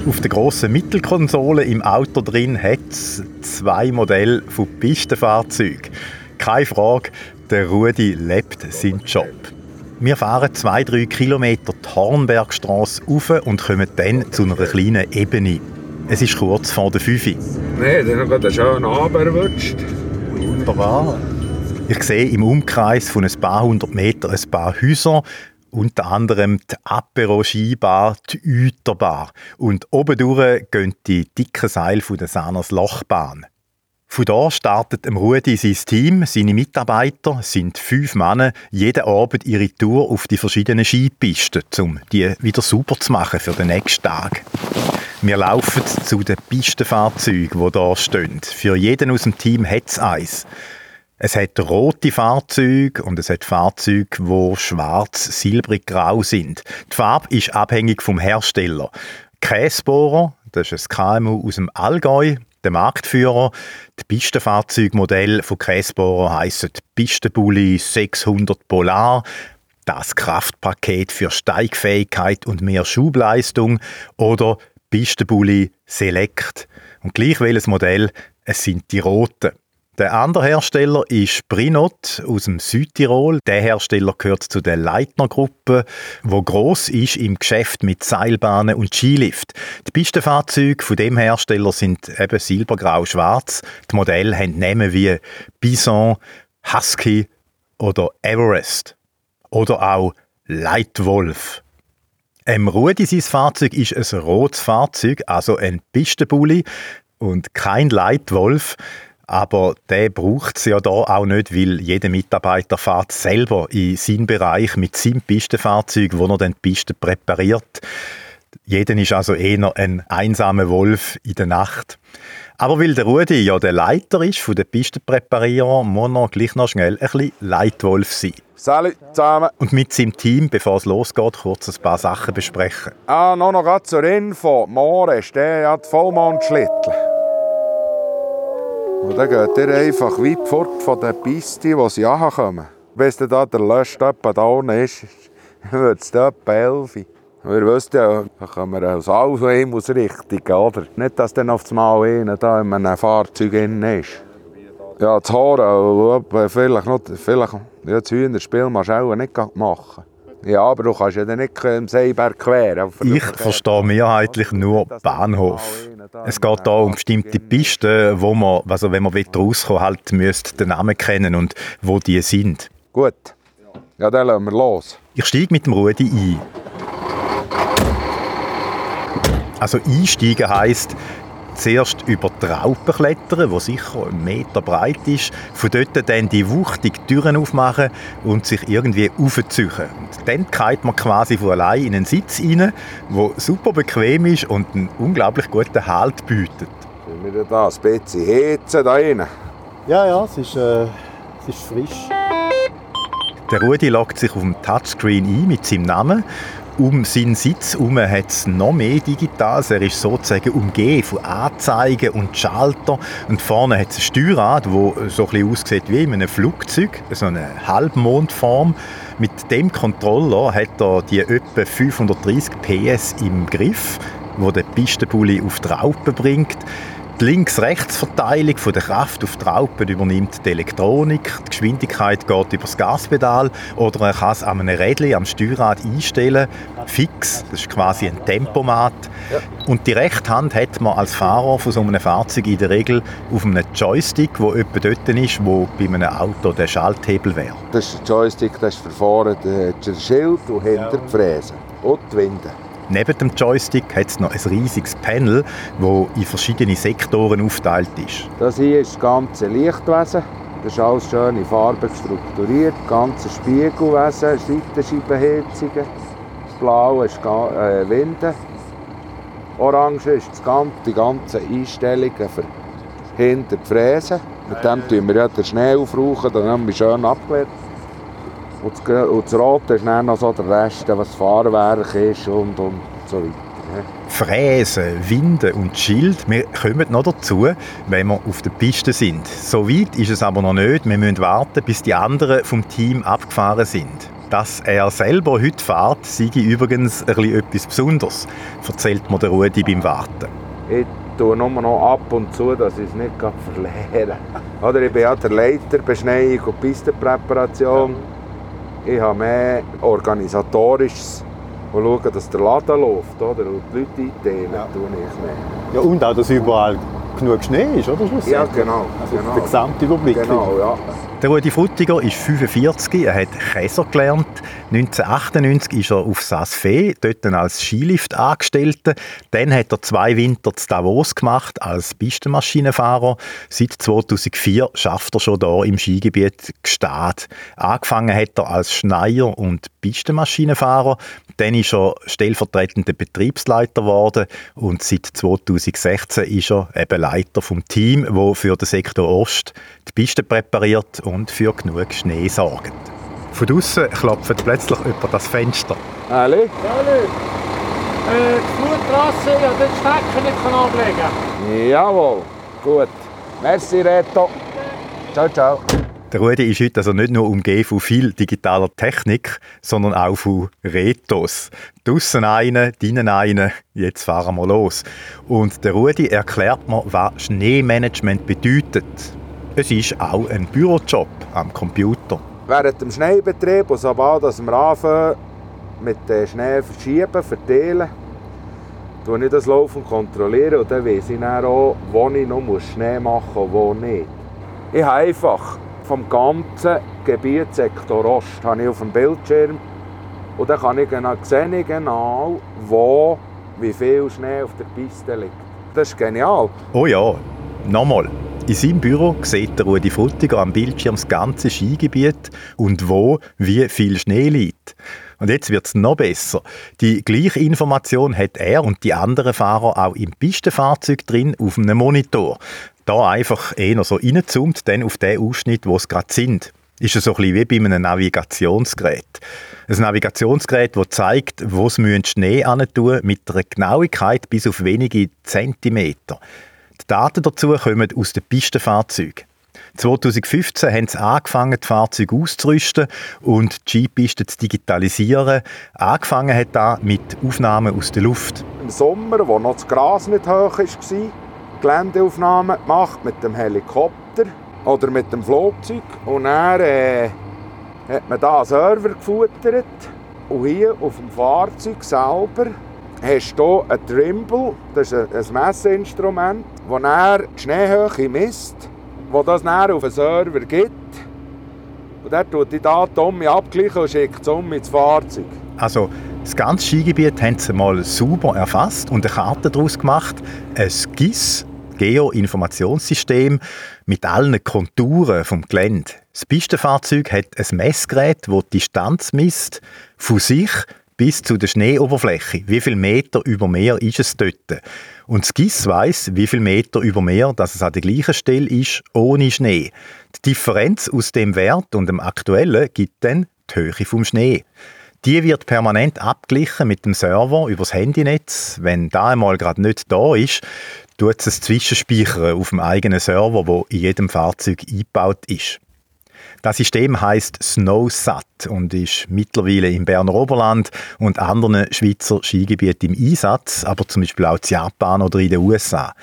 Auf der grossen Mittelkonsole im Auto drin hat es zwei Modelle von Pistenfahrzeugen. Keine Frage, der Rudi lebt seinen Job. Wir fahren zwei, drei Kilometer die Hornbergstrasse rauf und kommen dann zu einer kleinen Ebene. Es ist kurz vor der 5 Nein, dann hat er schon Abend erwischt. Wunderbar. Ich sehe im Umkreis von ein paar hundert Metern ein paar Häuser, unter anderem die Apero-Skibar, die Uiterbar. Und oben durch gehen die dicken Seile von der Saners Lochbahn. Von da startet im Rudi sein Team. Seine Mitarbeiter sind fünf Männer, jeden Abend ihre Tour auf die verschiedenen Skipisten, um die wieder super zu machen für den nächsten Tag. Wir laufen zu den Pistenfahrzeugen, die hier stehen. Für jeden aus dem Team hat es eins. Es hat rote Fahrzeuge und es hat Fahrzeuge, die schwarz, silbrig, grau sind. Die Farbe ist abhängig vom Hersteller. Käsebohrer, das ist ein KMU aus dem Allgäu, der Marktführer. Die Pistenfahrzeugmodelle von Käsbohrer heissen Pistenbully 600 Polar. Das Kraftpaket für Steigfähigkeit und mehr Schubleistung oder Pistenbully Select. Und gleich welches Modell, es sind die roten. Der andere Hersteller ist Brinot aus dem Südtirol. Der Hersteller gehört zu der Leitner-Gruppe, wo groß ist im Geschäft mit Seilbahnen und Skilift. Die Pistenfahrzeuge von dem Hersteller sind eben silbergrau-schwarz. Die Modelle haben Namen wie Bison, Husky oder Everest. Oder auch Leitwolf. Em Rudi sein Fahrzeug ist ein rotes Fahrzeug, also ein Pistenbully und kein Leitwolf. Aber der braucht es ja da auch nicht, weil jeder Mitarbeiter fährt selber in seinen Bereich mit seinem Pistenfahrzeug, wo er dann die Piste präpariert. Jeder ist also eher ein einsamer Wolf in der Nacht. Aber weil der Rudi ja der Leiter ist von der Pistenpräparierung, muss er gleich noch schnell ein bisschen Leitwolf sein. Salut zusammen. Und mit seinem Team, bevor es losgeht, kurz ein paar Sachen besprechen. Ah, noch noch zur Info. Morgen der hat Vollmondschlittel. Und dann geht ihr einfach weit fort von der Piste, wo sie ankommen. Wenn es da der Lösch da unten ist, wird es etwa 11 Wir wissen ja, da kommen wir aus allen Himmelsrichtungen, oder? Nicht, dass dann auf einmal einer da in einem Fahrzeug drin ist. Ja, das Horn, vielleicht noch, vielleicht, ja, das Hühnerspiel musst du auch nicht machen. Ja, aber du kannst ja nicht im Seeberg queren. Ich verstehe mehrheitlich nur Bahnhof. Es geht hier um bestimmte Pisten, wo man, also wenn man rauskommen will, halt müsste den Namen kennen und wo die sind. Gut. Ja, dann lassen wir los. Ich steige mit dem Rudi ein. Also einsteigen heisst, zuerst über die Raupe klettern, die sicher einen Meter breit ist, von dort dann die wuchtige Türen aufmachen und sich irgendwie aufziehen. Und dann geht man quasi von allein in einen Sitz rein, der super bequem ist und einen unglaublich guten Halt bietet. Können wir da ein bisschen heizen da rein? Ja, ja, es ist, äh, es ist frisch. Der Rudi loggt sich auf dem Touchscreen ein mit seinem Namen um seinen Sitz herum hat es noch mehr Digitales. Er ist sozusagen umgeben von Anzeigen und Schalter. Und vorne hat es ein Steuerrad, das so ein aussieht wie in einem Flugzeug, so eine Halbmondform. Mit dem Controller hat er die etwa 530 PS im Griff, wo der Pistenbully auf die Raupe bringt. Die Links-Rechts-Verteilung der Kraft auf die Raupen übernimmt die Elektronik. Die Geschwindigkeit geht über das Gaspedal oder er kann es an einem Rädchen am Steuerrad einstellen. Fix, das ist quasi ein Tempomat. Und die rechte Hand hat man als Fahrer von so einem Fahrzeug in der Regel auf einem Joystick, der etwa dort ist, wo bei einem Auto der Schalthebel wäre. Das ist der Joystick, das ist für vorne der Schild und hinter die Fräse und die Winde. Neben dem Joystick hat es noch ein riesiges Panel, das in verschiedene Sektoren aufgeteilt ist. Das hier ist das ganze Lichtwesen. Das ist alles schön in Farben strukturiert. Das ganze Spiegelwesen, Seitenscheibenheizungen. Das Blaue ist äh, Winde. Orange ist das ganze, die ganzen Einstellungen für hinter die Fräse. Mit dem tun wir ja den Schnee aufrauchen, dann haben wir schön abgelegt. Und das, und das Rote ist dann noch so der Rest, was das Fahrwerk ist und, und so weiter. Fräsen, Winde und Schild, wir kommen noch dazu, wenn wir auf der Piste sind. So weit ist es aber noch nicht. Wir müssen warten, bis die anderen vom Team abgefahren sind. Dass er selber heute fährt, sei übrigens etwas Besonderes, erzählt mir der Rudi beim Warten. Ich tue nur noch ab und zu, dass ich es nicht verliere. Oder ich bin ja der Leiter Beschneiung und Pistenpräparation. Ich habe mehr organisatorisches und schauen, dass der Laden läuft oder? und die Leute einteilen, ja. tue ich mehr. Ja, und auch, dass überall genug Schnee ist, oder? Ja, genau. Also genau. der Gesamtüberblick. Genau, ja. Der Rudi Frutiger ist 45, er hat Käser gelernt. 1998 ist er auf Saas-Fee, dort als Skilift-Angestellter. Dann hat er zwei Winter zu Davos gemacht als Pistenmaschinenfahrer. Seit 2004 schafft er schon hier im Skigebiet Gstaad. Angefangen hat er als Schneier und Pistenmaschinenfahrer. Dann ist er stellvertretender Betriebsleiter geworden und seit 2016 ist er eben Leiter vom Team, wo für den Sektor Ost die Piste präpariert und für genug Schnee sorgt. Von außen klopft plötzlich über das Fenster. Hallo? Hallo. Äh, die Flurtrasse, ja, den Stecker nicht ablegen Jawohl, gut. Merci, Reto. Ciao, ciao. Der Rudi ist heute also nicht nur umgeben von viel digitaler Technik, sondern auch von Retos. Draussen einen, drinnen einen, jetzt fahren wir los. Und der Rudi erklärt mir, was Schneemanagement bedeutet. Es ist auch ein Bürojob am Computer. Während dem Schneebetrieb und sobald dass wir anfangen mit dem Schnee verschieben, verteilen, tue ich das laufend kontrollieren und dann weiss ich dann auch, wo ich noch Schnee machen muss und wo nicht. Ich habe einfach vom ganzen Gebietssektor Ost habe ich auf dem Bildschirm und dann kann ich genau, sehe ich genau, wo wie viel Schnee auf der Piste liegt. Das ist genial. Oh ja, nochmal. In seinem Büro sieht Rudi Frutiger am Bildschirm das ganze Skigebiet und wo wie viel Schnee liegt. Und jetzt wird es noch besser. Die gleiche Information hat er und die anderen Fahrer auch im Pistenfahrzeug drin auf einem Monitor. Da einfach eher so reinzoomt, dann auf den Ausschnitt, wo es gerade sind. Ist es so ein bisschen wie bei einem Navigationsgerät. Ein Navigationsgerät, das zeigt, wo es Schnee tun mit einer Genauigkeit bis auf wenige Zentimeter. Die Daten dazu kommen aus den Pistenfahrzeugen. 2015 haben sie angefangen, die Fahrzeuge auszurüsten und die Skipisten zu digitalisieren. Angefangen hat das mit Aufnahmen aus der Luft. Im Sommer, wo noch das Gras nicht hoch war, Geländeaufnahmen gemacht mit dem Helikopter oder mit dem Flugzeug. Und dann äh, hat man da einen Server gefuttert. Und hier auf dem Fahrzeug selber hast du einen Trimble, das ist ein Messinstrument, das dann die Schneehöhe misst, wo das dann auf den Server gibt. Und der tut die Daten abgleichen und schickt es um ins Fahrzeug. Also das ganze Skigebiet haben sie mal sauber erfasst und eine Karte daraus gemacht, ein GIS, Geoinformationssystem mit allen Konturen vom Gelände. Das Pistenfahrzeug hat ein Messgerät, das die Distanz misst, von sich bis zu der Schneeoberfläche. Wie viel Meter über Meer ist es dort? Und das GIS weiss, wie viel Meter über Meer dass es an der gleichen Stelle ist, ohne Schnee. Die Differenz aus dem Wert und dem aktuellen gibt dann die Höhe vom Schnee. Die wird permanent abgeglichen mit dem Server übers Handynetz. Wenn da einmal gerade nicht da ist, tut es zwischenspeichern auf dem eigenen Server, wo in jedem Fahrzeug eingebaut ist. Das System heißt SnowSat und ist mittlerweile im Berner Oberland und anderen Schweizer Skigebieten im Einsatz, aber zum Beispiel auch in Japan oder in den USA.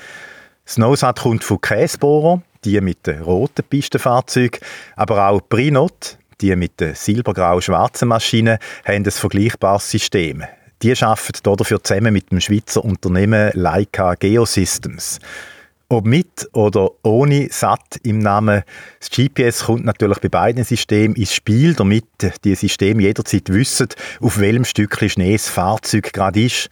SnowSat kommt von Käsebohrer, die mit den roten Pistenfahrzeugen, aber auch Prinot, die mit den silbergrau-schwarzen Maschinen, haben ein vergleichbares System. Die arbeiten dafür zusammen mit dem Schweizer Unternehmen Leica Geosystems. Ob mit oder ohne SAT im Namen, das GPS kommt natürlich bei beiden Systemen ins Spiel, damit die Systeme jederzeit wissen, auf welchem Stückchen Schnee das Fahrzeug gerade ist.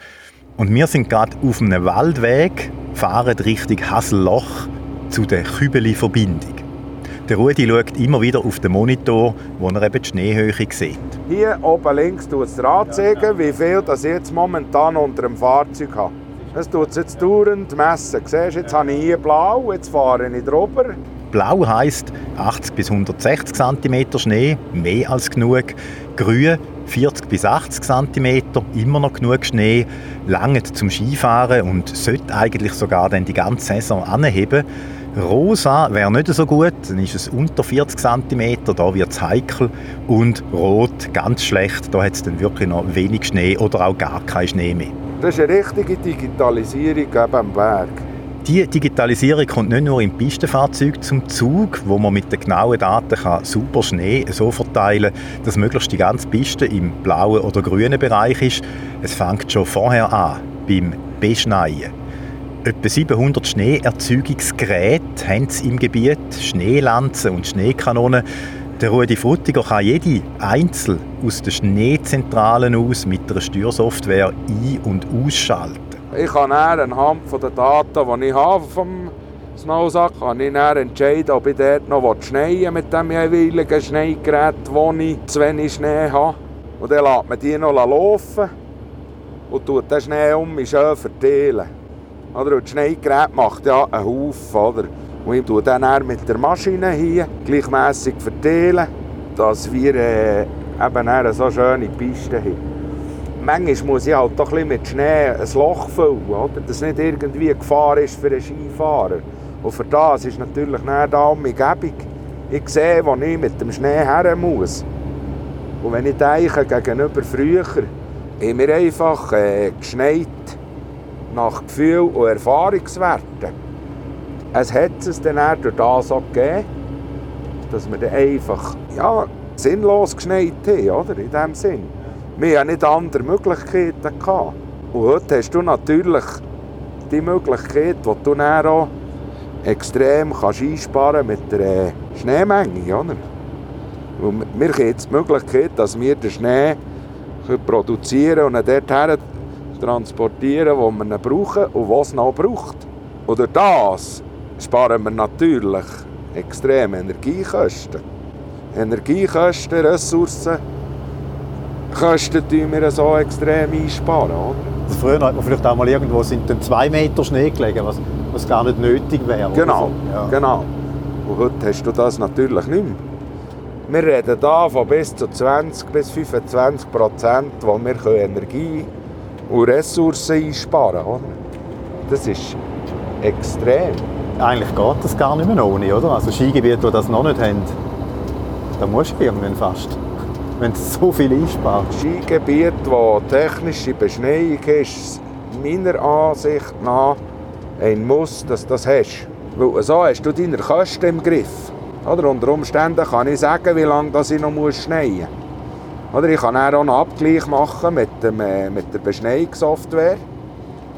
Und wir sind gerade auf einem Waldweg, fahren Richtung Hasselloch zu der Kübeli-Verbindung. Der Rudi schaut immer wieder auf den Monitor, wo er eben die Schneehöhe sieht. Hier oben links tut es anzeigen, wie viel das ich jetzt momentan unter dem Fahrzeug habe. Es tut jetzt dauernd messen. Siehst, jetzt habe ich hier blau, jetzt fahre ich drüber. Blau heisst 80 bis 160 cm Schnee, mehr als genug. Grün 40 bis 80 cm, immer noch genug Schnee, lange zum Skifahren und sollte eigentlich sogar dann die ganze Saison anheben. Rosa wäre nicht so gut, dann ist es unter 40 cm, da wird es heikel. Und Rot ganz schlecht, da hat es dann wirklich noch wenig Schnee oder auch gar keinen Schnee mehr. Das ist eine richtige Digitalisierung am Berg. Die Digitalisierung kommt nicht nur im Pistenfahrzeug zum Zug, wo man mit den genauen Daten kann super Schnee so verteilen kann, dass möglichst die ganze Piste im blauen oder grünen Bereich ist. Es fängt schon vorher an, beim Beschneien. Etwa 700 Schneeerzeugungsgeräte haben sie im Gebiet, Schneelanzen und Schneekanonen. Der Rudi Frutiger kann jede einzeln aus der Schneezentrale aus mit einer Steuersoftware ein- und ausschalten. Ich kann dann anhand der Daten, die ich habe vom Snowsack, kann ich entscheiden, ob ich dort noch schneien mit dem jeweiligen Schneegerät, wo ich zu wenig Schnee habe. Und dann lässt man die noch laufen und tut den Schnee um schön verteilen. Oder? das Schneegerät macht ja einen Haufen. Und ich tue dann mit der Maschine hier gleichmässig verteilen, dass wir äh, eben eine so schöne Piste haben. Manchmal muss ich halt doch ein mit Schnee ein Loch füllen, oder? dass nicht irgendwie Gefahr ist für einen Skifahrer. Und für das ist natürlich da um mich Gebung. Ich sehe, wo ich mit dem Schnee her muss. Und wenn ich denke, gegenüber früher, wir einfach äh, geschneit nach Gefühl und Erfahrungswerten. es hat es dann auch durch das auch gegeben, dass wir dann einfach ja, sinnlos geschneit haben, oder? in dem Sinn. Wir hatten nicht andere Möglichkeiten. Gehabt. Und heute hast du natürlich die Möglichkeit, die du dann auch extrem kannst einsparen mit der äh, Schneemenge. Oder? Und wir haben jetzt die Möglichkeit, dass wir den Schnee produzieren und ihn dorthin transportieren, wo wir ihn brauchen und was noch braucht. Und durch das sparen wir natürlich extrem Energiekosten. Energiekosten, Ressourcen, Kosten tun wir so extrem einsparen. Oder? Also früher hat man vielleicht auch mal irgendwo sind dann zwei Meter Schnee gelegen, was, was gar nicht nötig wäre. Genau, so. ja. genau. Und heute hast du das natürlich nicht mehr. Wir reden hier von bis zu 20 bis 25 Prozent, wo wir Energie und Ressourcen einsparen können. Das ist extrem. Eigentlich geht das gar nicht mehr ohne, oder? Also Skigebiete, die das noch nicht haben, da musst du irgendwann fast. Wenn du so viel einsparst. Skigebiet, wo technische Beschneiung ist, meiner Ansicht nach ein Muss, dass du das hast. Weil so hast du deine Kosten im Griff. Oder unter Umständen kann ich sagen, wie lange das ich noch schneien muss. Oder ich kann auch einen Abgleich machen mit, dem, äh, mit der Beschneiungssoftware.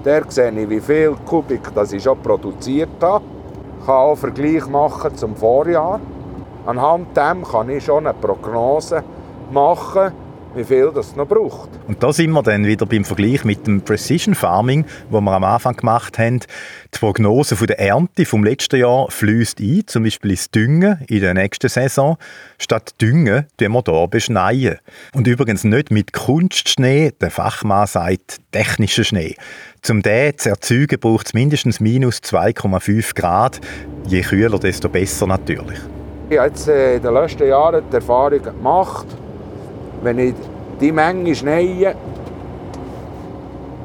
Der sehe ich, wie viel Kubik das ich schon produziert habe. Ich kann auch Vergleich machen zum Vorjahr. Anhand dem kann ich schon eine Prognose machen, wie viel das noch braucht. Und da sind wir dann wieder beim Vergleich mit dem Precision Farming, wo wir am Anfang gemacht haben. Die Prognose von der Ernte vom letzten Jahr fließt ein, zum Beispiel ins Düngen in der nächsten Saison. Statt Düngen tun wir hier beschneien. Und übrigens nicht mit Kunstschnee, der Fachmann sagt technischer Schnee. Zum den zu erzeugen braucht es mindestens minus 2,5 Grad. Je kühler, desto besser natürlich. Ich habe jetzt äh, in den letzten Jahren die Erfahrung gemacht, wenn ich die Menge schneie.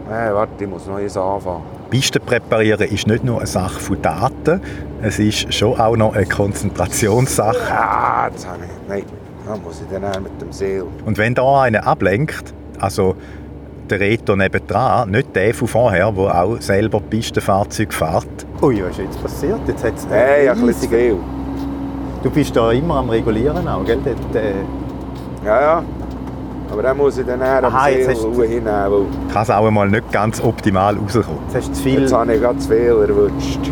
Äh, warte, ich muss noch eins anfangen. Pisten präparieren ist nicht nur eine Sache von Daten, es ist schon auch noch eine Konzentrationssache. Ah, jetzt habe ich. Nein, da muss ich dann auch mit dem Seel. Und wenn da einer ablenkt, also der Reto nebendran, nicht der von vorher, der auch selber Pistenfahrzeug fährt. Ui, was ist jetzt passiert? Jetzt hat's Hey, ein bisschen zu viel. Du bist da immer am Regulieren auch, gell? Dort, äh, Ja, ja. Aber dann muss ich dann auch am Aha, jetzt hast du- hinnehmen, Kann es auch einmal nicht ganz optimal rauskommen. jetzt hast du zu viel, jetzt habe ich gerade zu viel erwischt.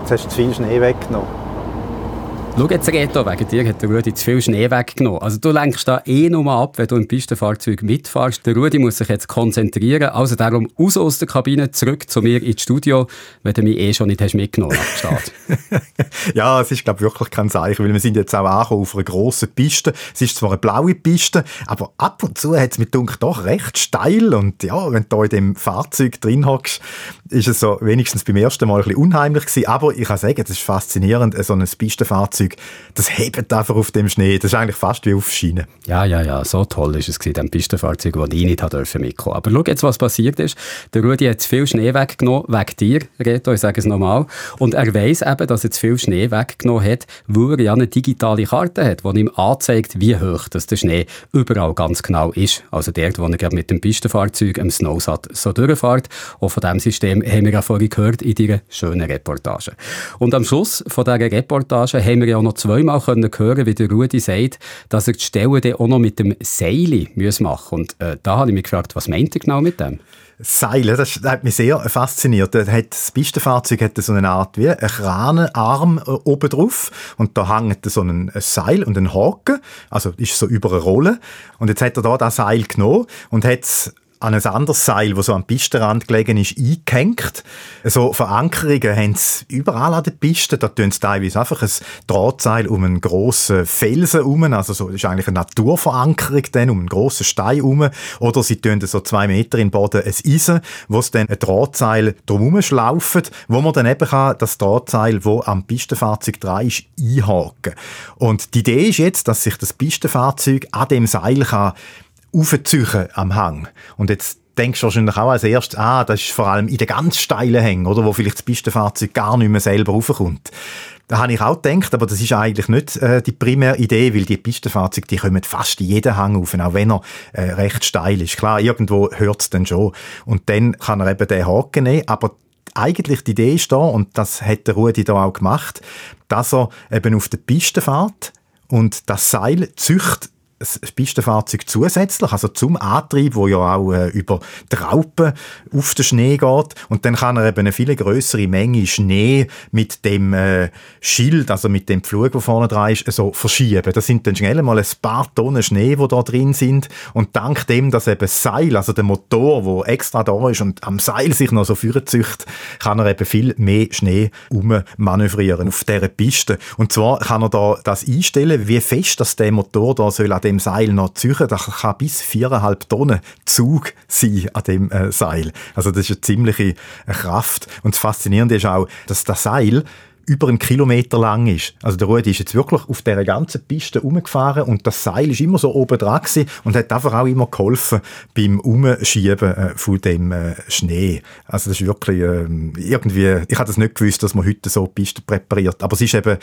jetzt hast du zu viel Schnee weggenommen. Schau jetzt, Reto, wegen dir hat der Rudi zu viel Schnee weggenommen. Also du lenkst da eh nur ab, wenn du im Pistenfahrzeug mitfährst. Der Rudi muss sich jetzt konzentrieren. Also darum raus aus der Kabine, zurück zu mir ins Studio, wenn du mich eh schon nicht hast mitgenommen hast. ja, es ist glaube wirklich kein Zeichen, weil wir sind jetzt auch auf einer grossen Piste. Es ist zwar eine blaue Piste, aber ab und zu hat es mit dunkel doch recht steil und ja, wenn du da in dem Fahrzeug drin hockst, ist es so wenigstens beim ersten Mal ein bisschen unheimlich gewesen. Aber ich kann sagen, das ist faszinierend, so ein Pistenfahrzeug, das hebt einfach auf dem Schnee. Das ist eigentlich fast wie auf Schienen. Ja, ja, ja, so toll ist es gewesen, dem Pistenfahrzeug, das ich nicht durfte mitkommen. Aber schau jetzt, was passiert ist. Der Rudi hat zu viel Schnee weggenommen, wegen dir, Reto, ich sage es nochmal. Und er weiss eben, dass er zu viel Schnee weggenommen hat, weil er ja eine digitale Karte hat, die ihm anzeigt, wie hoch das der Schnee überall ganz genau ist. Also dort, wo er mit dem Pistenfahrzeug am Snowsat so durchfährt. Und von diesem System haben wir ja vorhin gehört in deiner schönen Reportage. Und am Schluss von dieser Reportage haben wir ja noch zweimal können hören, wie der Rudi sagt, dass er die Stelle dann auch noch mit dem Seil muss machen Und äh, da habe ich mich gefragt, was meint er genau mit dem? Seile, das hat mich sehr fasziniert. Das, Pistenfahrzeug hat so eine Art wie einen Kranenarm äh, oben drauf und da hängt so ein Seil und ein Haken, also ist so über eine Rolle. Und jetzt hat er da das Seil genommen und hat es an ein anderes Seil, das so am Pistenrand gelegen ist, eingehängt. So Verankerungen haben sie überall an der Piste. Da tun sie teilweise einfach ein Drahtseil um einen grossen Felsen herum. Also so, das ist eigentlich eine Naturverankerung dann, um einen grossen Stein herum. Oder sie tun so zwei Meter in den Boden ein Eisen, wo sie dann ein Drahtseil drumherum schlaufen, wo man dann eben kann, das Drahtseil, das am Pistenfahrzeug dran ist, einhaken. Und die Idee ist jetzt, dass sich das Pistenfahrzeug an dem Seil kann aufziehen am Hang. Und jetzt denkst du wahrscheinlich auch als erstes, ah, das ist vor allem in den ganz steilen Hängen, oder, wo vielleicht das Pistenfahrzeug gar nicht mehr selber raufkommt. Da habe ich auch gedacht, aber das ist eigentlich nicht äh, die primäre Idee, weil die Pistenfahrzeuge, die kommen fast in jeden Hang auf, auch wenn er äh, recht steil ist. Klar, irgendwo hört es dann schon. Und dann kann er eben den Haken nehmen, aber eigentlich die Idee ist da, und das hat der Rudi da auch gemacht, dass er eben auf der Piste fährt und das Seil zücht das Pistenfahrzeug zusätzlich, also zum Antrieb, wo ja auch äh, über die Raupen auf den Schnee geht. Und dann kann er eben eine viel größere Menge Schnee mit dem äh, Schild, also mit dem Pflug, der vorne dran ist, so verschieben. Das sind dann schnell mal ein paar Tonnen Schnee, die da drin sind. Und dank dem, dass eben das Seil, also der Motor, wo extra da ist und am Seil sich noch so zücht, kann er eben viel mehr Schnee ummanövrieren auf dieser Piste. Und zwar kann er da das einstellen, wie fest dass der Motor da soll an dem Seil noch ziehen. Das kann bis viereinhalb Tonnen Zug sein an dem äh, Seil. Also das ist eine ziemliche äh, Kraft. Und das Faszinierende ist auch, dass das Seil über einen Kilometer lang ist. Also der Rudi ist jetzt wirklich auf der ganzen Piste umgefahren und das Seil ist immer so oben dran und hat einfach auch immer geholfen beim Umschieben äh, von dem äh, Schnee. Also das ist wirklich äh, irgendwie, ich hatte das nicht gewusst, dass man heute so Piste präpariert, aber es ist eben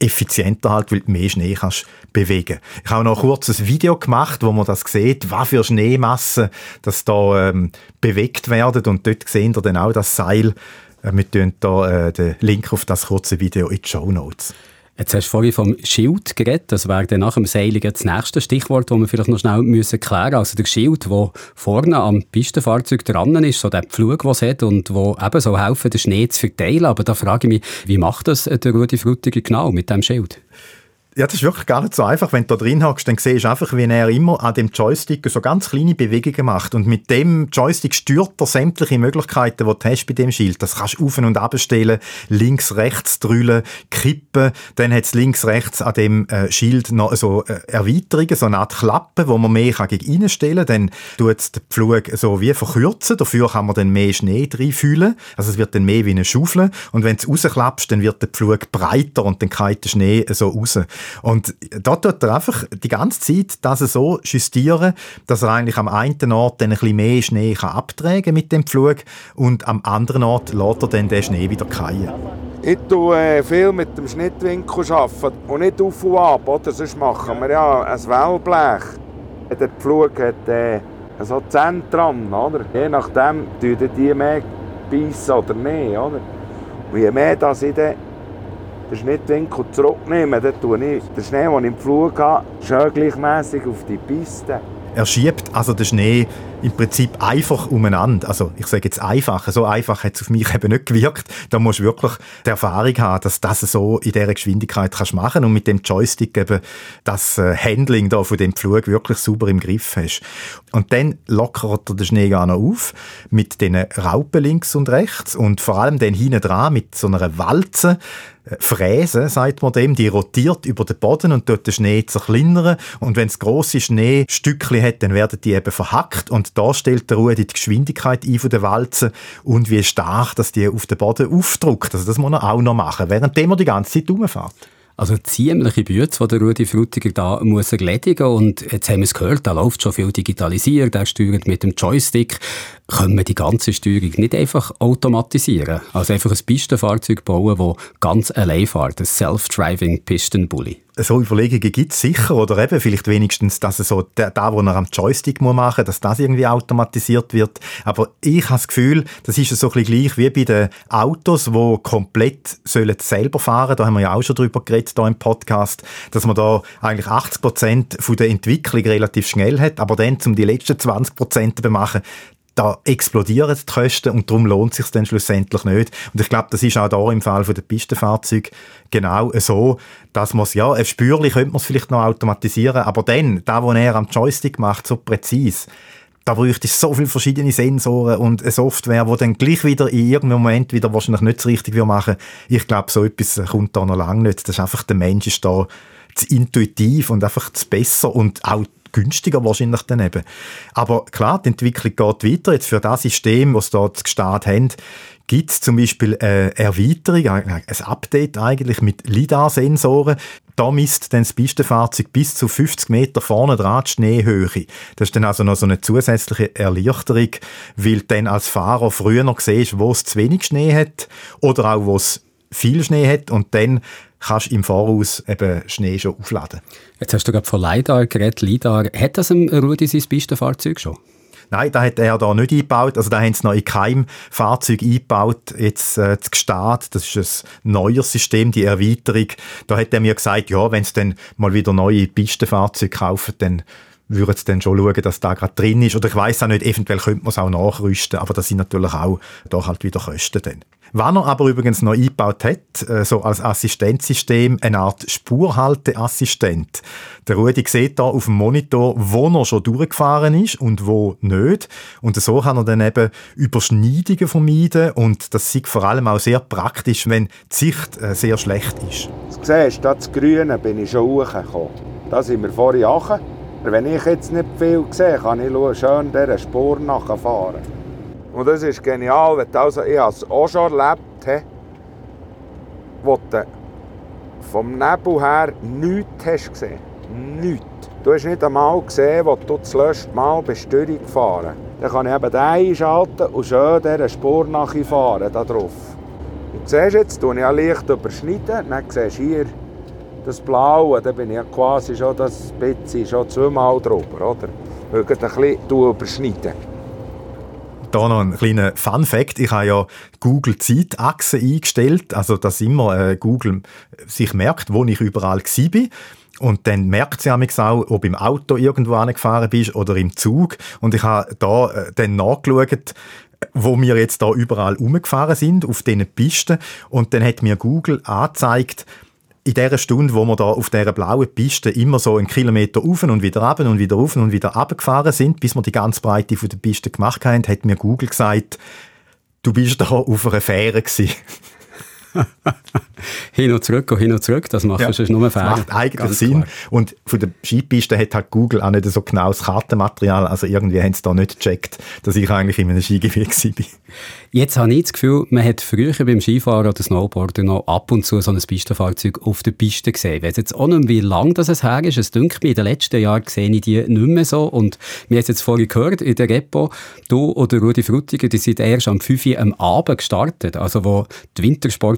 effizienter halt, weil du mehr Schnee kannst bewegen. Ich habe noch ein kurzes Video gemacht, wo man das sieht, was für Schneemassen das da ähm, bewegt werden und dort sehen ihr dann auch das Seil. Äh, wir tun da äh, den Link auf das kurze Video in die Show Notes. Jetzt hast du vorhin vom Schild geredet. Das wäre dann nach dem Seiligen das nächste Stichwort, das wir vielleicht noch schnell müssen klären müssen. Also der Schild, der vorne am Pistenfahrzeug dran ist, so der Pflug, den es hat und wo eben so helfen, den Schnee zu verteilen. Aber da frage ich mich, wie macht das der Rudi Frutiger genau mit dem Schild? Ja, das ist wirklich gar nicht so einfach. Wenn du da drin hockst, dann siehst du einfach, wie er immer an dem Joystick so ganz kleine Bewegungen macht. Und mit dem Joystick steuert er sämtliche Möglichkeiten, die du hast bei dem Schild. Das kannst du auf- und abstellen, links, rechts drüllen, kippen. Dann hat es links, rechts an dem äh, Schild noch so äh, Erweiterungen, so eine Art Klappe, wo man mehr kann gegen innen stellen kann. Dann tut es den Pflug so wie verkürzen. Dafür kann man dann mehr Schnee reinfüllen. Also es wird dann mehr wie eine Schaufel. Und wenn du rausklappst, dann wird der Pflug breiter und dann geht der Schnee so raus. Und da tut er einfach die ganze Zeit das so justieren, dass er eigentlich am einen Ort dann ein bisschen mehr Schnee kann abtragen mit dem Pflug und am anderen Ort lässt er dann den Schnee wieder fallen. Ich tue äh, viel mit dem Schnittwinkel und nicht auf und ab, oder? Sonst machen wir ja ein Wellblech. Der Pflug hat äh, so dran, oder? Je nachdem tun die mehr beißen oder nicht, oder? Und je mehr dass ich dann den Schnittwinkel zurücknehme, dann tue ich den Schnee, den ich im Flug habe, schön gleichmässig auf die Piste. Er schiebt also den Schnee im Prinzip einfach umeinander. Also ich sage jetzt einfach, so einfach hat es auf mich eben nicht gewirkt. Da musst du wirklich die Erfahrung haben, dass das so in dieser Geschwindigkeit kannst machen und mit dem Joystick eben das äh, Handling da von dem Pflug wirklich super im Griff hast. Und dann lockert er den Schnee gar noch auf mit den Raupen links und rechts und vor allem dann hinten dran mit so einer Walze Fräse, sagt man dem, die rotiert über den Boden und dort den Schnee zerkleinern. Und wenn es grosse Schneestückchen hat, dann werden die eben verhackt. Und da stellt der Ruhe die Geschwindigkeit ein von der Walze und wie stark, dass die auf den Boden aufdruckt. Also das muss er auch noch machen, während er die ganze Zeit rumfährt. Also ziemliche Bütze, die der Rudi Frutiger da muss erledigen Und jetzt haben wir es gehört, da läuft schon viel digitalisiert, er steuert mit dem Joystick. Können wir die ganze Steuerung nicht einfach automatisieren? Also einfach ein Pistenfahrzeug bauen, das ganz allein fährt, ein Self-Driving Pistenbully so Überlegungen gibt es sicher oder eben vielleicht wenigstens, dass so da, da wo er am Joystick muss machen, dass das irgendwie automatisiert wird. Aber ich habe das Gefühl, das ist so ein bisschen gleich wie bei den Autos, wo komplett sollen selber fahren. Da haben wir ja auch schon drüber geredet hier im Podcast, dass man da eigentlich 80 Prozent von der Entwicklung relativ schnell hat, aber dann zum die letzten 20 Prozent zu machen, da explodieren die Kosten und darum lohnt es sich dann schlussendlich nicht. Und ich glaube, das ist auch da im Fall der Pistenfahrzeuge genau so, dass man es, ja, spürlich könnte man es vielleicht noch automatisieren, aber dann, da, wo er am Joystick macht, so präzise, da bräuchte es so viele verschiedene Sensoren und eine Software, die dann gleich wieder in irgendeinem Moment wieder wahrscheinlich nicht richtig machen Ich glaube, so etwas kommt da noch lange nicht. Das ist einfach, der Mensch ist da zu intuitiv und einfach zu besser und auch günstiger wahrscheinlich daneben. Aber klar, die Entwicklung geht weiter. Jetzt für das System, das sie dort gestartet haben, gibt es zum Beispiel eine Erweiterung, ein Update eigentlich mit LiDAR-Sensoren. Da misst dann das Pistenfahrzeug bis zu 50 Meter vorne dran die Schneehöhe. Das ist dann also noch so eine zusätzliche Erleichterung, weil dann als Fahrer früher noch siehst, wo es zu wenig Schnee hat oder auch wo es viel Schnee hat und dann kannst im Voraus eben Schnee schon aufladen. Jetzt hast du gerade von LiDAR geredet. LiDAR, hat das im Rudi sein Pistenfahrzeug schon? Nein, da hat er da nicht eingebaut. Also da haben sie noch in keinem Fahrzeug eingebaut. Jetzt äh, das Gestart, das ist ein neues System, die Erweiterung. Da hat er mir gesagt, ja, wenn sie dann mal wieder neue Pistenfahrzeuge kaufen, dann würden sie dann schon schauen, dass da gerade drin ist. Oder ich weiß auch nicht, eventuell könnte man es auch nachrüsten, aber das sind natürlich auch da halt wieder Kosten dann. Was er aber übrigens noch eingebaut hat, äh, so als Assistenzsystem, eine Art Spurhalteassistent. Der Rudi sieht da auf dem Monitor, wo er schon durchgefahren ist und wo nicht. Und so kann er dann eben Überschneidungen vermeiden und das sieht vor allem auch sehr praktisch, wenn die Sicht äh, sehr schlecht ist. Du siehst, das Grüne bin ich schon hochgekommen. Da sind wir vorhin hoch. Wenn ich jetzt nicht viel sehe, kann ich schön dieser Spur nachfahren. Und das ist genial, weil also, ich es auch schon erlebt habe, wo du vom Nebel her nichts hast gesehen. Nichts. Du hast nicht einmal gesehen, wo du das letzte Mal bist durchgefahren Dann kann ich eben den einschalten und schön dieser Spur nachfahren, da drauf. Und siehst jetzt, ich ja leicht überschneiden, dann siehst du hier das Blaue, da bin ich quasi schon das bisschen schon zweimal drüber, oder? Weil ich ein bisschen überschneiden. Da noch ein kleiner Fun Fact. Ich habe ja Google Zeitachse eingestellt, also dass immer äh, Google sich merkt, wo ich überall war. Und dann merkt sie auch, ob im Auto irgendwo angefahren bist oder im Zug. Und ich habe da äh, dann nachgeschaut, wo wir jetzt da überall umgefahren sind, auf diesen Pisten. Und dann hat mir Google angezeigt, in der Stunde, wo wir da auf dieser blauen Piste immer so einen Kilometer auf und wieder ab und wieder auf und wieder abgefahren sind, bis wir die ganze Breite von der Piste gemacht haben, hat mir Google gesagt, du bist da auf einer Fähre gewesen. hin und zurück und hin und zurück, das macht ja, sonst nur Fähre. Das macht eigentlich Sinn. Klar. Und von der Skipiste hat halt Google auch nicht so genaues Kartenmaterial, also irgendwie haben sie da nicht gecheckt, dass ich eigentlich in einem Skigebiet war. Jetzt habe ich das Gefühl, man hat früher beim Skifahren oder Snowboarden noch ab und zu so ein Pistenfahrzeug auf der Piste gesehen. Ich weiß jetzt auch nicht, wie lange das her ist. Es dünkt mir, in den letzten Jahren sehe ich die nicht mehr so. Und wir haben es jetzt vorhin gehört, in der Repo, du oder Rudi Frutiger, die sind erst am 5 Uhr am Abend gestartet. Also wo die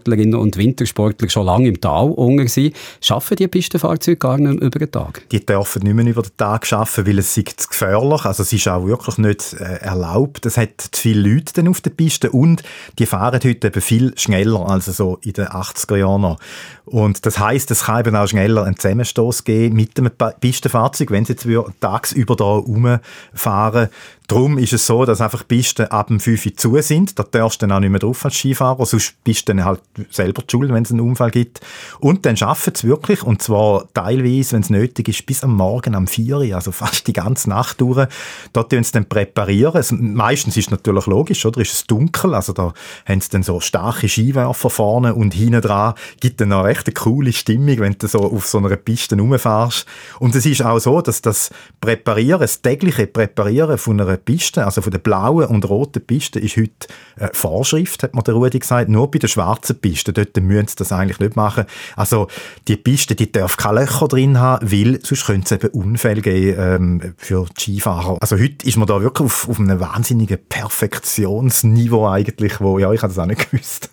Wintersportlerinnen und Wintersportler schon lange im Tal unter sind. Schaffen die Pistenfahrzeuge gar nicht mehr über den Tag? Die dürfen nicht mehr über den Tag arbeiten, weil es ist gefährlich. Also es ist auch wirklich nicht äh, erlaubt. Es hat zu viele Leute auf der Piste und die fahren heute eben viel schneller als so in den 80er Jahren. Und das heißt, es kann eben auch schneller einen Zusammenstoß geben mit dem Pistenfahrzeug, wenn sie jetzt tagsüber da rumfahren. Darum ist es so, dass einfach Pisten ab dem 5 Uhr zu sind. Da darfst du dann auch nicht mehr drauf als Skifahrer, sonst bist du dann halt selber die Schuld, wenn es einen Unfall gibt. Und dann schaffen sie wirklich, und zwar teilweise, wenn es nötig ist, bis am Morgen um 4 Uhr, also fast die ganze Nacht durch. Da tun sie dann präparieren. Es, meistens ist es natürlich logisch, oder? Ist es dunkel, also da haben sie dann so starke Skiwerfer vorne und hinten dran. Gibt dann auch echt eine coole Stimmung, wenn du so auf so einer Piste rumfährst. Und es ist auch so, dass das Präparieren, das tägliche Präparieren von einer Piste, also von der blauen und roten Piste, ist heute äh, Vorschrift, hat mir der Rudi gesagt. Nur bei der schwarzen Piste, dort müssen sie das eigentlich nicht machen. Also die Piste, die darf keine Löcher drin haben, weil sonst könnte es eben Unfälle geben ähm, für Skifahrer. Also heute ist man da wirklich auf, auf einem wahnsinnigen Perfektionsniveau eigentlich, wo, ja, ich habe das auch nicht gewusst.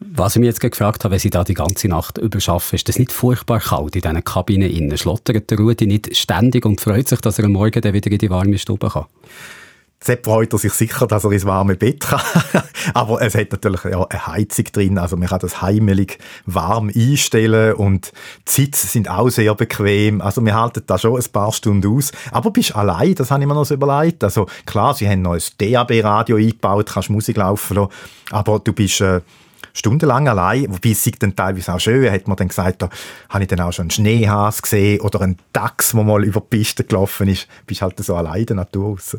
Was ich mich jetzt gefragt habe, wenn Sie da die ganze Nacht überschaffen, ist das nicht furchtbar kalt in diesen Kabinen? Schlottert der Rudi nicht ständig und freut sich, dass er am Morgen dann wieder in die warme Stube kann? Sepp freut er sich sicher, dass er ins warme Bett kann. Aber es hat natürlich ja, eine Heizung drin, also man kann das heimelig warm einstellen und die Sitze sind auch sehr bequem. Also wir halten da schon ein paar Stunden aus. Aber bist allein, das habe ich mir noch so überlegt. Also klar, sie haben noch ein DAB-Radio eingebaut, kannst Musik laufen lassen, aber du bist... Äh, stundenlang allein, wobei es dann teilweise auch schön, hat man dann gesagt, da habe ich dann auch schon einen Schneehas gesehen oder einen Dachs, der mal über die Piste gelaufen ist, bist halt so allein in der Natur raus.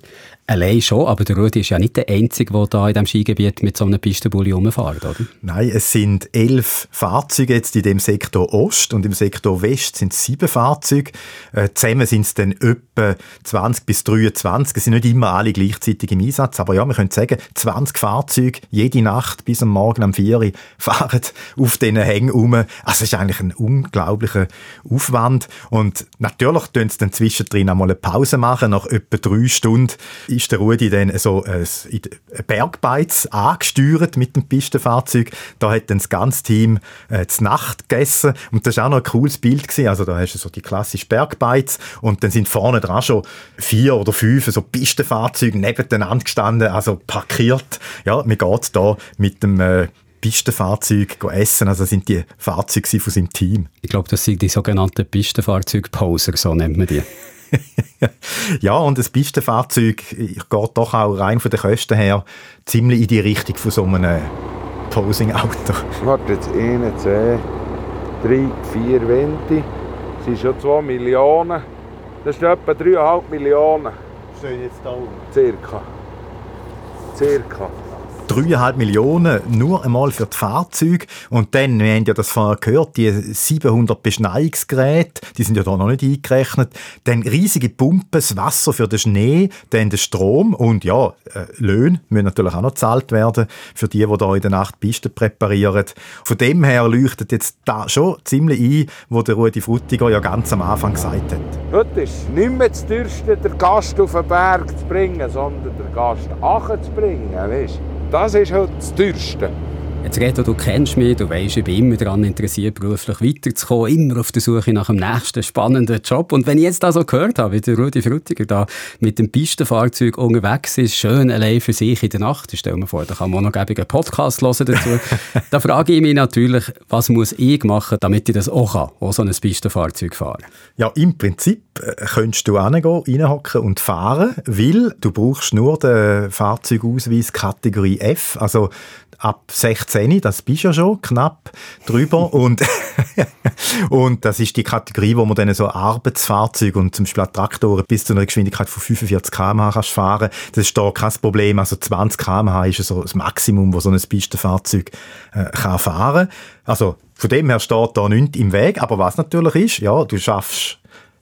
Allein schon, aber der Rudi ist ja nicht der Einzige, der da in diesem Skigebiet mit so einem Pistenbully rumfährt, oder? Nein, es sind elf Fahrzeuge jetzt in dem Sektor Ost und im Sektor West sind es sieben Fahrzeuge. Äh, zusammen sind es dann etwa 20 bis 23. Es sind nicht immer alle gleichzeitig im Einsatz, aber ja, wir können sagen, 20 Fahrzeuge jede Nacht bis am Morgen um 4 Uhr fahren auf diesen Hängen um. Also es ist eigentlich ein unglaublicher Aufwand. Und natürlich tun sie dann zwischendrin einmal eine Pause machen. Nach etwa drei Stunden ist der Rudi dann so ein Bergbeiz angesteuert mit dem Pistenfahrzeug. Da hat dann das ganze Team äh, zur Nacht gegessen. Und das war auch noch ein cooles Bild. Gewesen. Also da hast du so die klassische Bergbeiz und dann sind vorne dran schon vier oder fünf so Pistenfahrzeuge nebeneinander gestanden, also parkiert. Ja, man geht da mit dem äh, Pistenfahrzeug essen. Also das sind die Fahrzeuge von seinem Team. Ich glaube, das sind die sogenannten Pistenfahrzeug-Poser, so nennt man die. ja, und das Pistenfahrzeug geht doch auch rein von den Kosten her ziemlich in die Richtung von so einem Posing-Auto. Warte, jetzt 1, 2, 3, 4 Wände. Das sind schon 2 Millionen. Das sind etwa 3,5 Millionen. Stehen jetzt da oben? Circa. Circa. 3,5 Millionen nur einmal für die Fahrzeuge. Und dann, wir haben ja das vorher gehört, die 700 Beschneiungsgeräte, die sind ja da noch nicht eingerechnet. Dann riesige Pumpen, das Wasser für den Schnee, dann der Strom und ja, äh, Löhne müssen natürlich auch noch gezahlt werden für die, die da in der Nacht Pisten präparieren. Von dem her leuchtet jetzt da schon ziemlich ein, wo der Rudi Frutiger ja ganz am Anfang gesagt hat. Heute ist nicht mehr das Teuerste, den Gast auf den Berg zu bringen, sondern den Gast zu bringen, weißt? Das ist halt das Teuerste. Jetzt Reto, du kennst mich, du weißt, ich bin immer daran interessiert, beruflich weiterzukommen, immer auf der Suche nach dem nächsten spannenden Job. Und wenn ich jetzt da so gehört habe, wie der Rudi Frutiger da mit dem Pistenfahrzeug unterwegs ist, schön allein für sich in der Nacht, stell mir vor, da kann man noch einen Podcast hören dazu. da frage ich mich natürlich, was muss ich machen, damit ich das auch kann, auch so ein Pistenfahrzeug fahren? Ja, im Prinzip äh, könntest du hingehen, reinhocken und fahren, weil du brauchst nur den Fahrzeugausweis Kategorie F, also ab 16, das bist ja schon knapp drüber und, und das ist die Kategorie, wo man dann so Arbeitsfahrzeuge und zum Beispiel Traktoren bis zu einer Geschwindigkeit von 45 km/h kannst fahren. Das ist da kein Problem, also 20 km/h ist so das Maximum, wo so ein Pistenfahrzeug äh, kann fahren. Also von dem her steht da nichts im Weg, aber was natürlich ist, ja, du schaffst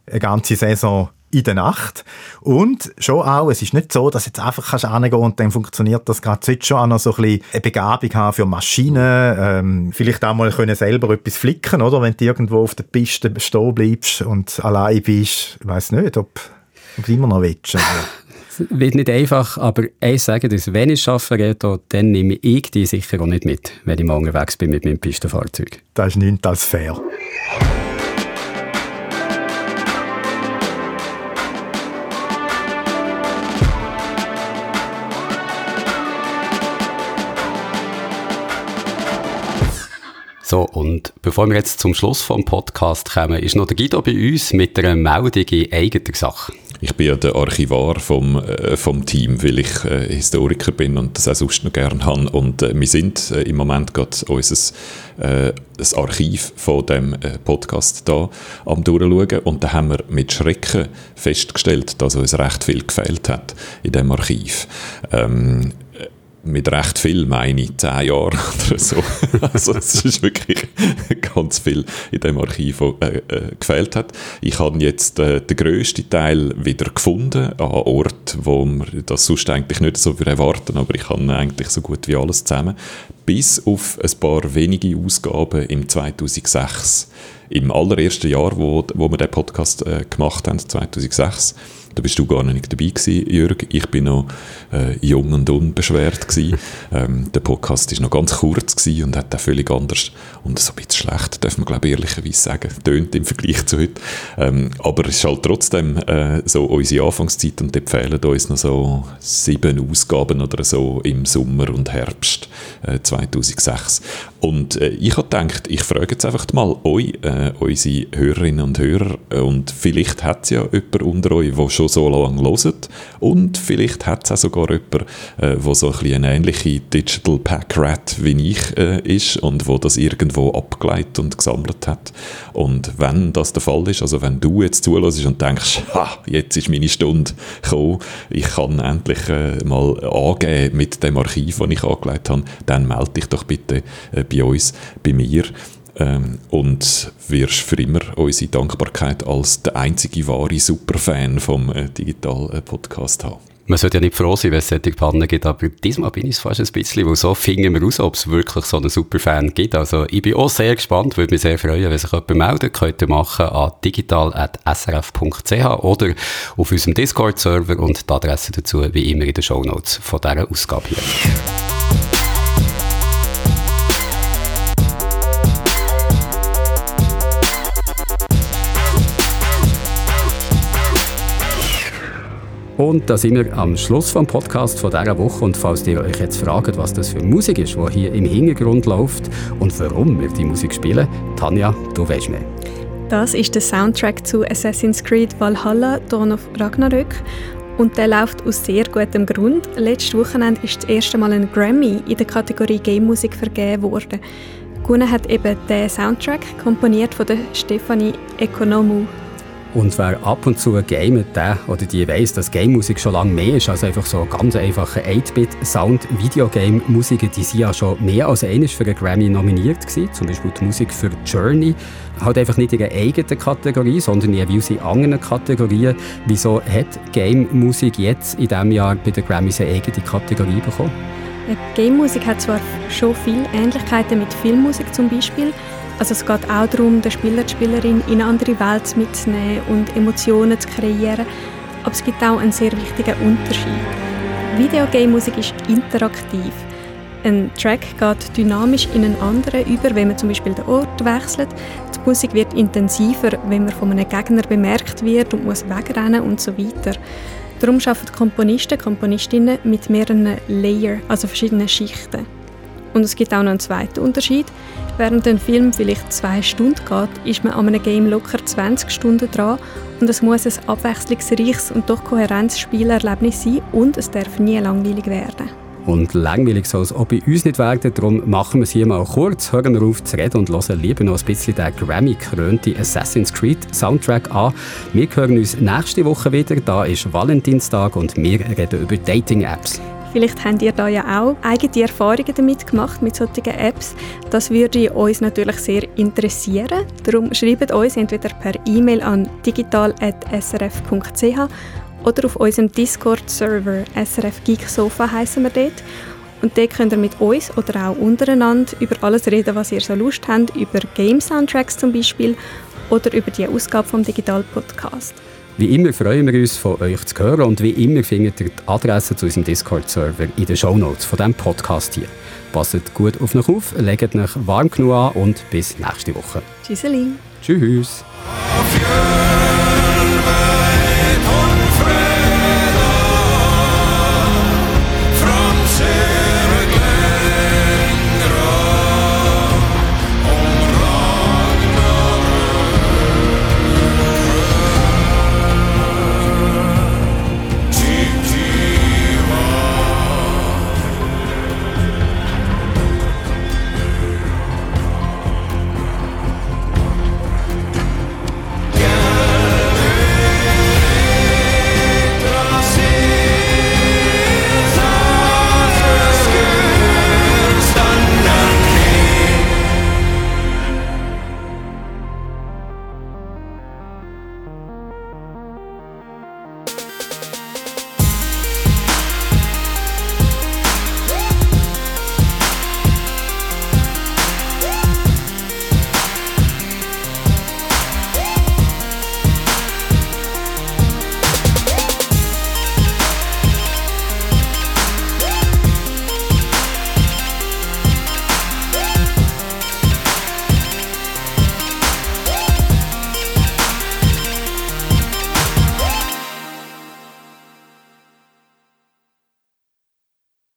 eine ganze Saison in der Nacht. Und schon auch, es ist nicht so, dass jetzt einfach kannst hingehen und dann funktioniert das gerade. Du solltest schon auch noch so ein bisschen eine Begabung haben für Maschinen, ähm, vielleicht auch mal können selber etwas flicken, oder? Wenn du irgendwo auf der Piste stehen bleibst und allein bist. Ich weiss nicht, ob, ob du immer noch willst. Es wird nicht einfach, aber eins sagen, dass wenn ich arbeite, dann nehme ich die sicher auch nicht mit, wenn ich mal unterwegs bin mit meinem Pistenfahrzeug. Das ist nichts als fair. So, und bevor wir jetzt zum Schluss vom Podcast kommen, ist noch der Guido bei uns mit einer Meldung in eigener Sache. Ich bin ja der Archivar vom, äh, vom Team, weil ich äh, Historiker bin und das auch sonst noch gerne habe. Und äh, wir sind äh, im Moment gerade unser äh, das Archiv von dem äh, Podcast da am durchschauen und da haben wir mit Schrecken festgestellt, dass uns recht viel gefehlt hat in dem Archiv. Ähm, mit recht viel meine ich zehn Jahre oder so. Also es ist wirklich ganz viel in dem Archiv, äh, äh, gefehlt hat. Ich habe jetzt äh, den grössten Teil wieder gefunden an Ort, wo man das sonst eigentlich nicht so erwarten aber ich habe eigentlich so gut wie alles zusammen. Bis auf ein paar wenige Ausgaben im 2006. Im allerersten Jahr, wo, wo wir den Podcast äh, gemacht haben, 2006 da bist du gar nicht dabei gewesen, Jörg. Ich bin noch äh, jung und unbeschwert gewesen. ähm, der Podcast ist noch ganz kurz gewesen und hat auch völlig anders und so ein bisschen schlecht, darf man glaube ich ehrlicherweise sagen, tönt im Vergleich zu heute. Ähm, aber es ist halt trotzdem äh, so unsere Anfangszeit und empfehlen uns noch so sieben Ausgaben oder so im Sommer und Herbst äh, 2006. Und äh, ich habe gedacht, ich frage jetzt einfach mal euch, äh, unsere Hörerinnen und Hörer, äh, und vielleicht hat es ja jemand unter euch, der schon so lange hört, und vielleicht hat es auch sogar jemand, äh, der so ein bisschen eine ähnliche Digital Pack Rat wie ich äh, ist und wo das irgendwo abgeleitet und gesammelt hat. Und wenn das der Fall ist, also wenn du jetzt zulässt und denkst, ha, jetzt ist meine Stunde gekommen, ich kann endlich äh, mal angeben mit dem Archiv, das ich angelegt habe, dann melde dich doch bitte äh, bei uns, bei mir ähm, und wirst für immer unsere Dankbarkeit als der einzige wahre Superfan vom äh, Digital-Podcast haben. Man sollte ja nicht froh sein, wenn es solche Pannen gibt, aber diesmal bin ich es fast ein bisschen, weil so finden wir raus, ob es wirklich so einen Superfan gibt. Also ich bin auch sehr gespannt, würde mich sehr freuen, wenn sich jemand meldet. Könnt ihr machen an digital.srf.ch oder auf unserem Discord-Server und die Adresse dazu wie immer in den Shownotes von dieser Ausgabe hier. Und da sind wir am Schluss vom Podcast von dieser Woche. Und falls ihr euch jetzt fragt, was das für Musik ist, die hier im Hintergrund läuft und warum wir die Musik spielen, Tanja, du weißt mehr. Das ist der Soundtrack zu Assassin's Creed Valhalla, Dawn of Ragnarök. Und der läuft aus sehr gutem Grund. Letztes Wochenende ist das erste Mal ein Grammy in der Kategorie Game Musik vergeben worden. Gewonnen hat eben der Soundtrack, komponiert von der Stefanie Economou. Und wer ab und zu gamet, der oder die weiss, dass Game-Musik schon lange mehr ist als einfach so ganz einfache 8-Bit-Sound. Videogame-Musiker, die sind ja schon mehr als einmal für einen Grammy nominiert gewesen. Zum Beispiel die Musik für Journey. Halt einfach nicht in einer eigenen Kategorie, sondern jeweils in anderen Kategorien. Wieso hat Game-Musik jetzt in diesem Jahr bei den Grammys eine eigene Kategorie bekommen? Game-Musik hat zwar schon viele Ähnlichkeiten mit Filmmusik zum Beispiel, also es geht auch darum, den Spieler, die Spielerin in eine andere Welt mitzunehmen und Emotionen zu kreieren. Aber es gibt auch einen sehr wichtigen Unterschied. Videogame-Musik ist interaktiv. Ein Track geht dynamisch in einen anderen über, wenn man zum Beispiel den Ort wechselt. Die Musik wird intensiver, wenn man von einem Gegner bemerkt wird und muss wegrennen und so weiter. Darum arbeiten Komponisten, Komponistinnen mit mehreren Layern, also verschiedenen Schichten. Und es gibt auch noch einen zweiten Unterschied. Während ein Film vielleicht zwei Stunden geht, ist man an einem Game locker 20 Stunden dran und es muss ein abwechslungsreiches und doch kohärentes Spielerlebnis sein und es darf nie langweilig werden. Und langweilig soll es auch bei uns nicht werden, darum machen wir es hier mal kurz, hören wir auf zu reden und hören lieber noch ein bisschen den Grammy-krönten Assassin's Creed Soundtrack an. Wir hören uns nächste Woche wieder, da ist Valentinstag und wir reden über Dating-Apps. Vielleicht habt ihr da ja auch eigene Erfahrungen damit gemacht, mit solchen Apps. Das würde uns natürlich sehr interessieren. Darum schreibt uns entweder per E-Mail an digital.srf.ch oder auf unserem Discord-Server SRF Geek Sofa heißen wir dort. Und dort könnt ihr mit uns oder auch untereinander über alles reden, was ihr so Lust habt, über Game-Soundtracks zum Beispiel oder über die Ausgabe vom Digital Podcast. Wie immer freuen wir uns, von euch zu hören und wie immer findet ihr die Adresse zu unserem Discord-Server in den Shownotes von diesem Podcast hier. Passt gut auf euch auf, legt euch warm genug an und bis nächste Woche. Tschüsseli. Tschüss.